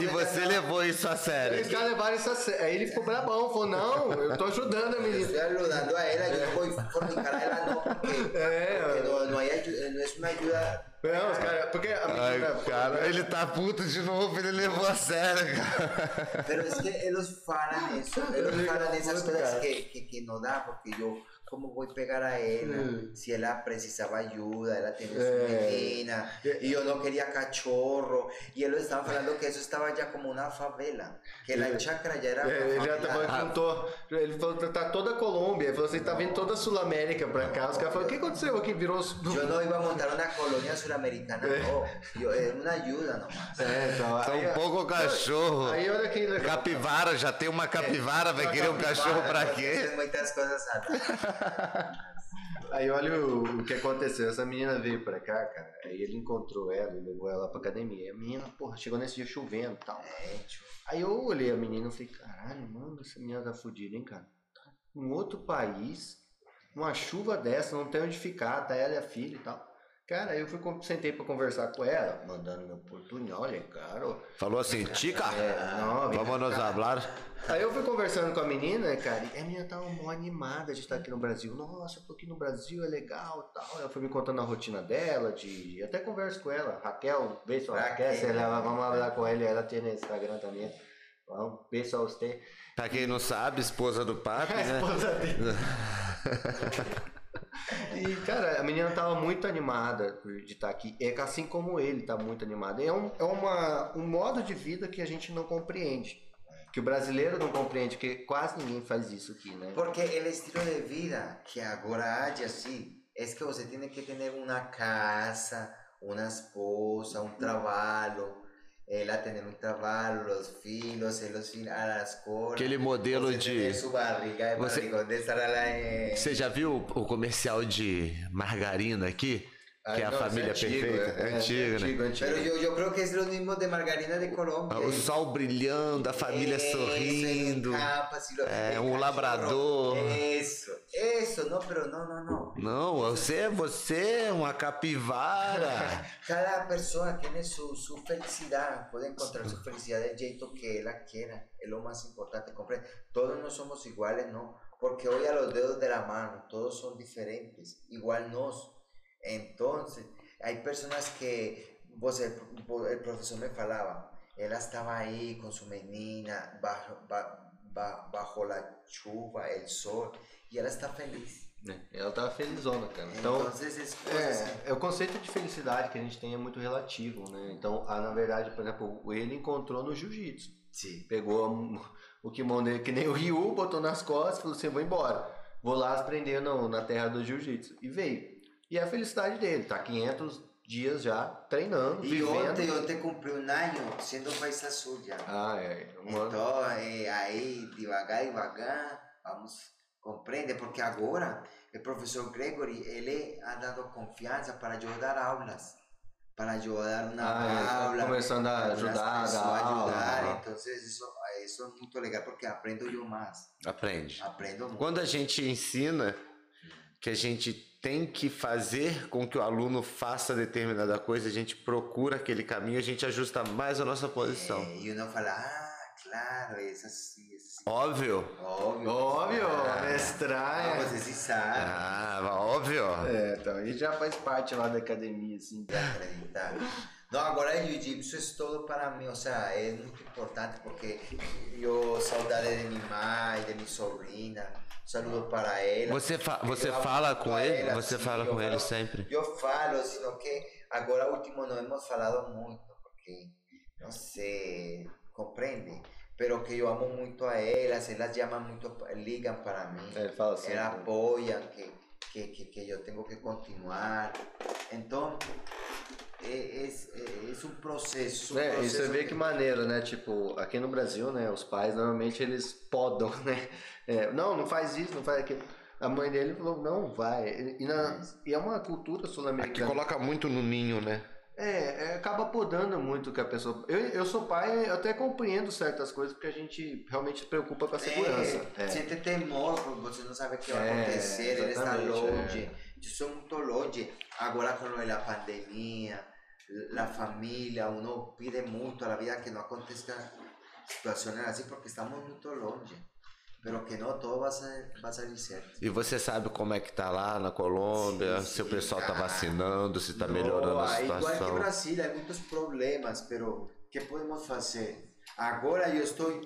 E você levou isso a sério. Os caras levaram isso a sério. Aí ele ficou brabão, falou: Não, eu tô ajudando a menina. estoy ayudando a ella, yo no voy a fornicar a ella, no, porque, É, porque no, hay ayu- no es una ayuda. Não, os caras. Porque a menina. Ai, cara, ele tá puto de novo, ele levou a sério, cara. Pero es que ellos falan eso, ellos Sí, falan esas puta, cosas cara. que, que, que no da, porque yo, ¿cómo voy a pegar a ella? Mm. Si ella precisaba ayuda, ella tiene su Eh. menina, y yo no quería cachorro, y ellos estaban falando que eso estaba ya como una favela, que la chacra ya era É, ele já tava, contou, ele falou que tá toda a Colômbia, ele falou assim, tá vindo toda a Sul-América pra cá. Os caras falaram, o que aconteceu aqui? Virou. Yo no iba a montar una colonia suramericana, no, yo, era una ayuda nomás. É, então. São aí- um pouco cachorro. Aí olha que legal. Capivara, já tem uma capivara, vai querer um cachorro pra quê? Tem muitas coisas atrás. <laughs> Aí olha o, o que aconteceu. Essa menina veio pra cá, cara. Aí ele encontrou ela e levou ela pra academia. E a menina, porra, chegou nesse dia chovendo e tal. É, tio. Aí eu olhei a menina e falei, caralho, mano, essa menina tá fodida, hein, cara. Um outro país, uma chuva dessa, não tem onde ficar, tá ela e a filha e tal. Cara, aí eu fui, sentei pra conversar com ela, mandando meu portunhol, olha, cara. Falou assim, tica, É, não, vamos nos cá. hablar. Aí eu fui conversando com a menina, cara, e a menina tava mó animada de estar aqui no Brasil. Nossa, eu tô aqui no Brasil, é legal e tal. Ela foi me contando a rotina dela, de. Até converso com ela. Raquel, beijo, Raquel, Raquel. se ela, vamos falar com ela, ela tem no Instagram também. Um beijo a você. Pra quem não sabe, esposa do papi, A <laughs> né? esposa dele. <laughs> E, cara, a menina tava muito animada de estar aqui. É assim como ele tá muito animado. É, um, é uma, um modo de vida que a gente não compreende. Que o brasileiro não compreende, porque quase ninguém faz isso aqui, né? Porque el estilo de vida que agora hay así es que você tiene que tener una casa, una esposa, un trabajo, ela tener un trabajo, los filhos, eles ir a la escola. Aquele modelo de- tener su barriga, Você- barriga. Você já viu o comercial de margarina aqui? Que é a não, isso família antigo, perfeita? É, antigo, né? antigo, antigo. Pero yo, yo creo que es lo mismo de margarina de Colombia. O sol brilhando, a família Eso, sorrindo. y lo- É, um cachorro. labrador. Eso, eso, no, pero no, no, no. Não, você, você é uma capivara. <laughs> Cada persona tiene su, su felicidad, puede encontrar su felicidad del jeito que ella quiera, es lo más importante, comprende. Todos no somos iguales, ¿no? Porque hoy a los dedos de la mano, todos son diferentes, igual nos. Entonces, hay personas que, vos, el, el profesor me falaba, él estaba ahí con su menina, bajo, ba- ba- bajo la chuva, el sol, y él está feliz. né? Ela tava felizona, cara. Então. É, é o conceito de felicidade que a gente tem é muito relativo, né? Então, ah, na verdade, por exemplo, ele encontrou no jiu-jitsu. Sí. Pegou a- <laughs> o kimono dele, que nem o Ryu, botou nas costas e falou assim: vou embora. Vou lá aprender no- na terra do jiu-jitsu. E veio. E é a felicidade dele, tá 500 dias já treinando, Y vivendo. ontem, ontem cumplí un año siendo paisa suya. Ah, é. Então, é, aí, devagar, devagar, vamos, compreende? Porque agora, o professor Gregory, ele ha dado confiança para eu dar aulas. Para eu dar uma Ah, é, tá aula. começando a ajudar, a dar pessoas aula, ajudar. Então, isso, isso é muito legal, porque aprendo eu mais. Aprende. Aprendo muito. Quando a gente ensina que a gente tem que fazer com que o aluno faça determinada coisa, a gente procura aquele caminho, a gente ajusta mais a nossa posição. É, e uno fala, ah, claro, é assim, é assim. Óbvio. Óbvio. Óbvio, Ah, estranha. você se sabe. Ah, óbvio. É, então, ele já faz parte lá da academia, assim. de acreditar. No, agora o jiu-jitsu es todo para mí, o sea, es muy importante porque yo saudade de mi mãe, de mi sobrina, saludo para ela. Você, fa- Eu você fala muito com ele? ela, Você sim, fala eu com ele falo- sempre? Eu falo, sino que agora último não hemos falado muito, porque, não sei, compreende? Pero que eu amo muito a elas, elas chamam muito, ligam para mim. É, ele fala assim. Elas apoiam que, que, que, que eu tenho que continuar. Então, é, é, é, é um processo. um É, e processo você vê que maneiro, né? Tipo, aqui no Brasil, né? Os pais normalmente eles podam, né? É, não, não faz isso, não faz aquilo. A mãe dele falou, não, vai. E, na- e é uma cultura Que sul-americana. coloca muito no ninho, né? É, é, acaba podando muito que a pessoa. Eu, eu sou pai, eu até compreendo certas coisas porque a gente realmente se preocupa com a segurança. É, É. Sente temor, você não sabe o que vai É, acontecer, ele está longe. Eu sou muito longe. Agora com a pandemia, a família, uno pide muito a vida que não aconteça situações assim, porque estamos muito longe. Pero que não, vai, ser, vai sair certo. E você sabe como é que tá lá na Colômbia, Sim, se o pessoal tá cara. vacinando, se tá No, melhorando a ah, Igual que situação. Brasil, há muitos problemas, pero que podemos fazer? Agora eu estou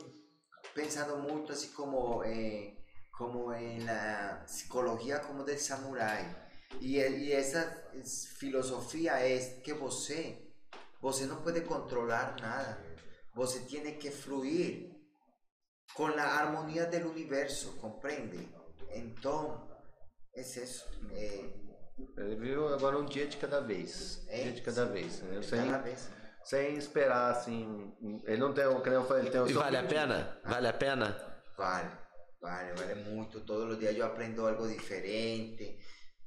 pensando muito assim como eh, como em la psicologia como del samurai. E, e essa filosofia é que você você não pode controlar nada. Você tem que fluir com a harmonia do universo, compreende? Então, é isso. É, Ele viu agora um dia de cada vez. Um É, dia de cada vez. Né? Sem, cada vez. sem esperar, assim. Ele não tem o que nem eu falei, ele tem o E vale a pena? Vale a pena? Vale, vale, vale muito. Todos os dias eu aprendo algo diferente.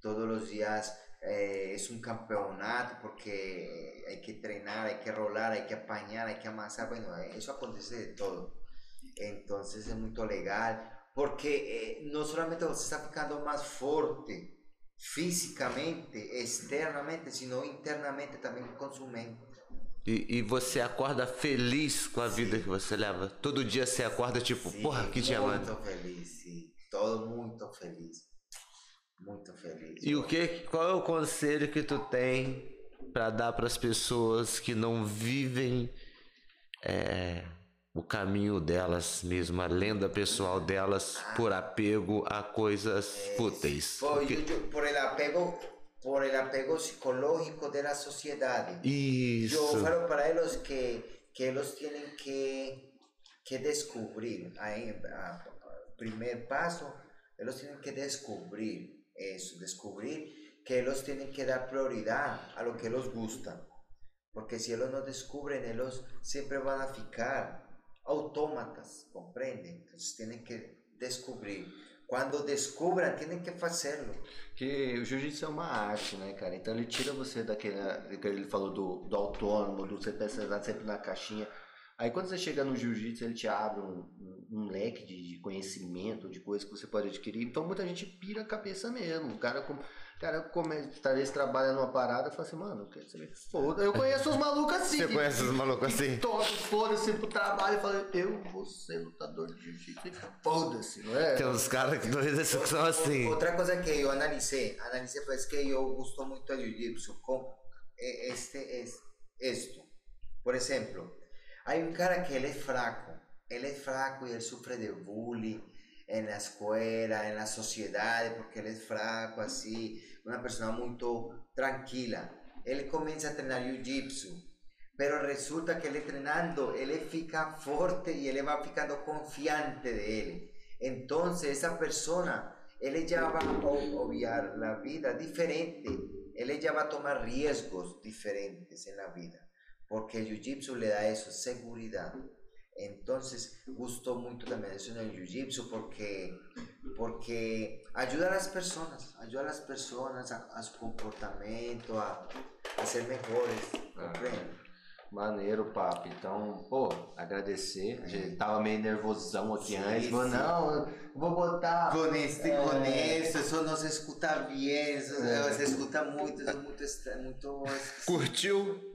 Todos os dias eh, é um campeonato porque hay que treinar, hay que rolar, hay que apañar, hay que amasar. Bueno, eh, eso acontece de todo. Entonces es muito legal porque eh, não solamente você está ficando mais forte fisicamente, externamente, sino internamente também com sua mente. E, e você acorda feliz com a vida que você leva? Todo dia você acorda tipo, Sim, porra, que dia Muito feliz, sim. Todo muito feliz. Muito feliz. E o que, qual é o conselho que tu tem pra dar pras pessoas que não vivem é, o caminho delas mesmo, a lenda pessoal delas por apego a coisas fúteis. Por, por el apego, por el apego psicológico de la sociedad. Isso. falo para ellos que, que ellos tienen que, que descubrir, ahí, a- primer paso, ellos tienen que descubrir eso, descubrir que ellos tienen que dar prioridad a lo que les gusta. Porque si ellos no descubren, ellos siempre van a ficar autómatas, ¿comprenden? Entonces tienen que descubrir. Cuando descubran, tienen que hacerlo. Porque o jiu-jitsu é uma arte, né, cara? Então ele tira você daquele. que Ele falou do, do autônomo, do você pensar sempre na caixinha. Aí quando você chega no jiu-jitsu, ele te abre um, um- um leque de, de conhecimento, de coisas que você pode adquirir. Então muita gente pira a cabeça mesmo. O cara, com- o cara come, talvez trabalha numa parada e fala assim, mano, quer saber? Foda. Eu conheço os malucos assim. Você conhece os malucos assim? Todos foda-se pro trabalho e fala, eu vou ser lutador de jiu-jitsu. E Foda-se, não é? Tem uns caras que doidos que são assim. Otra cosa que yo analicé, analicé pues que yo gusto mucho el jiu-jitsu, con- eh, este es esto. Por ejemplo, hay un cara que él es flaco, él es flaco y él sufre de bullying en la escuela, en la sociedad, porque él es flaco, así, una persona muy tranquila. Él comienza a entrenar jiu-jitsu, pero resulta que él entrenando, él fica fuerte y él va ficando confiante de él. Entonces esa persona, él ya va a obviar la vida diferente, él ya va a tomar riesgos diferentes en la vida, porque el jiu-jitsu le da eso, seguridad. Entonces, gustó mucho también eso en jiu-jitsu porque, porque ayuda a las personas, ayuda a las personas a, a su comportamiento, a, a ser mejores. ¿comprende? Maneiro, papo. Então, pô, agradecer. Gente tava meio nervosão aqui Sim, antes. Falou, sim. não, vou botar. Con este, Eh. con eso, eso no se escuta eso, Eh. se escuta muito, muito, muito Curtiu?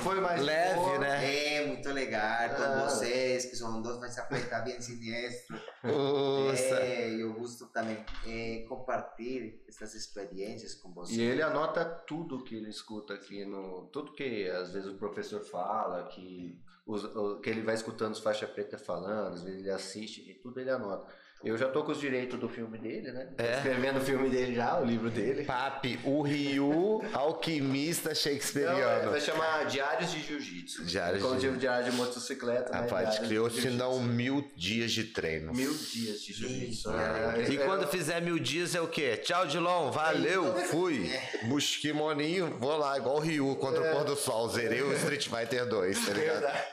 Foi mais Leve, né? É, muito legal, com Ah. vocês, que são dois, vai se apertar bem sinistro. Nossa. É, eu gosto também é, compartilhar essas experiências com vocês. E ele anota tudo que ele escuta aqui no. Tudo que às vezes o professor fala, que, os, o- que ele vai escutando os faixa preta falando, às vezes ele assiste e tudo ele anota. Eu já tô com os direitos do filme dele, né? É? Escrevendo o filme dele já, o livro dele. Papi, o Ryu, alquimista Não, shakespeariano. vai chamar Diários de Jiu-Jitsu. Diários Como de- Diário de motocicleta. né? Rapaz, Diários de criou-se Jiu-Jitsu. não mil dias de treino. Mil dias de jiu-jitsu. Ah, É, E é- quando fizer mil dias é o quê? Tchau, Dilon, valeu, fui. Busquimoninho, vou lá, igual o Ryu contra o pôr do sol. Zerei o Street Fighter 2, tá ligado? Verdade.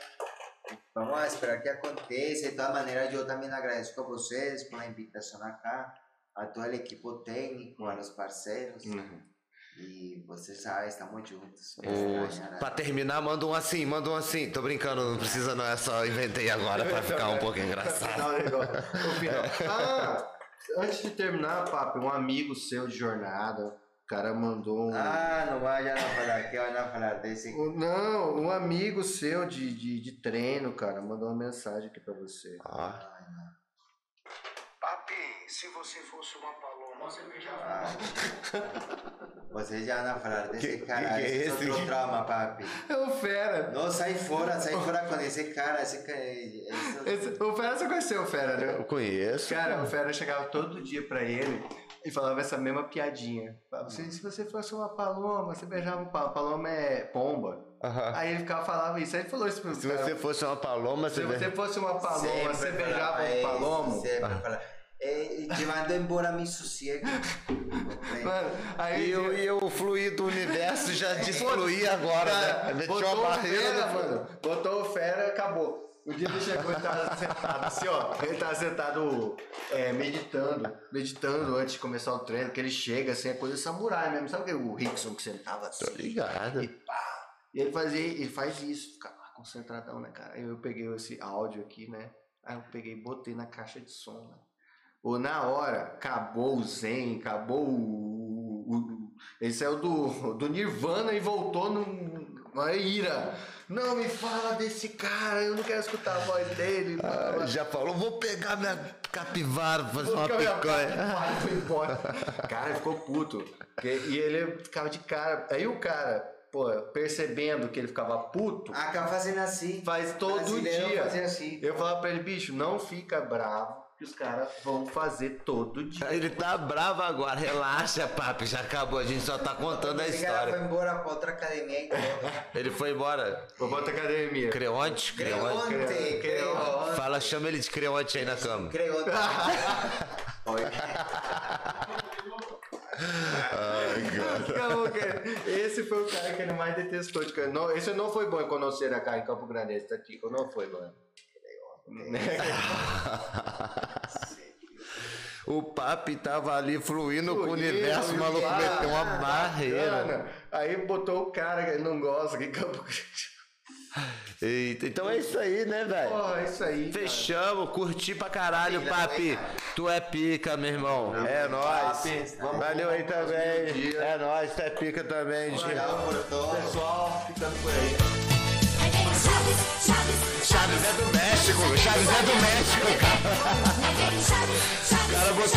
Vamos a esperar que aconteça. De todas maneiras, eu também agradeço a vocês pela invitação acá, a todo o equipo técnico, a los parceiros. Uhum. E vocês sabem, estamos juntos. Pra terminar, manda um assim, manda um assim. Tô brincando, não precisa não, é só inventei agora pra ficar um pouco engraçado. Ah, antes de terminar, papo, um amigo seu de jornada, o cara mandou um. Ah, não vayan a falar, que van a falar desse. Não, um amigo seu de, de, de treino, cara, mandou uma mensagem aqui pra você. Papi, se você fosse uma paloma, você beijava. Ah. <laughs> Vocês já vão a falar desse Que- cara. que que é esse é esse? outro trauma, papi. É o Fera. Não, sai fora, sai fora com esse cara. Esse cara. Isso... Esse- o Fera, você conheceu o Fera, né? eu conheço. Cara, o Fera chegava todo dia pra ele e falava essa mesma piadinha. Falava assim, se você fosse uma paloma, você beijava um paloma. Paloma é pomba. Aham. Aí ele ficava falando isso. Aí ele falou isso pro Se cara. você fosse uma paloma, Se você... você fosse uma paloma, Sempre você beijava um palomo? Sempre falava. Eh, llevando embora mi sossego. Comprende? <laughs> Mano, aí E, o- e o fluir do universo já <laughs> desfluir agora, Cara, né? Deixou botou a o barreira. fera, mano. Botou o fera, acabou. O dia ele chegou, ele tava sentado assim, ó. Ele tava sentado é, meditando, meditando antes de começar o treino, que ele chega assim, é coisa samurai mesmo. Sabe que o Rickson que sentava assim? Tô ligado. E pá. E ele fazia, ele faz isso, fica lá concentradão, né, cara? Aí eu peguei esse áudio aqui, né? Aí eu peguei e botei na caixa de som, né? Ou na hora, acabou o Zen, acabou o. o- o- ele saiu do, do Nirvana e voltou num- numa ira. Não me fala desse cara, eu não quero escutar a voz dele. blá. Já falou, vou pegar minha capivara, fazer Vou uma picanha. capivara foi embora. Cara, ficou puto. E ele ficava de cara. Aí o cara pô, percebendo que ele ficava puto, Acá fazem assim. faz todo dia. assim. Eu falava pra ele, bicho, não fica bravo, que os caras vão fazer todo dia. Ele tá bravo agora, relaxa, papi, já acabou, a gente só tá contando a Esse cara foi história. embora pra outra academia e todo. Ele foi embora. Vou botar academia. Creonte? Creonte. Creonte, Creonte. Fala, chama ele de Creonte aí na cama. Creonte. Cara. Esse foi o cara que ele mais detestou de Esse não foi bom em conhecer a cara em Campo Grande, esse Tatico. Não foi, mano. <laughs> O papi tava ali fluindo com o universo, o maluco meteu uma barreira. Aí botou o cara que não gosta, que Campo Grande. Eita, então é isso aí, né, velho? Porra, é isso aí. cara. Fechamos, curti pra caralho, papi. Tu é pica, meu irmão. É nóis. Vamos Valeu aí também. É nóis, tu é pica também, Gil. Pessoal, ficando por aí. Chaves, Chaves, Chaves é do México, Chaves é do México, cara. Chaves,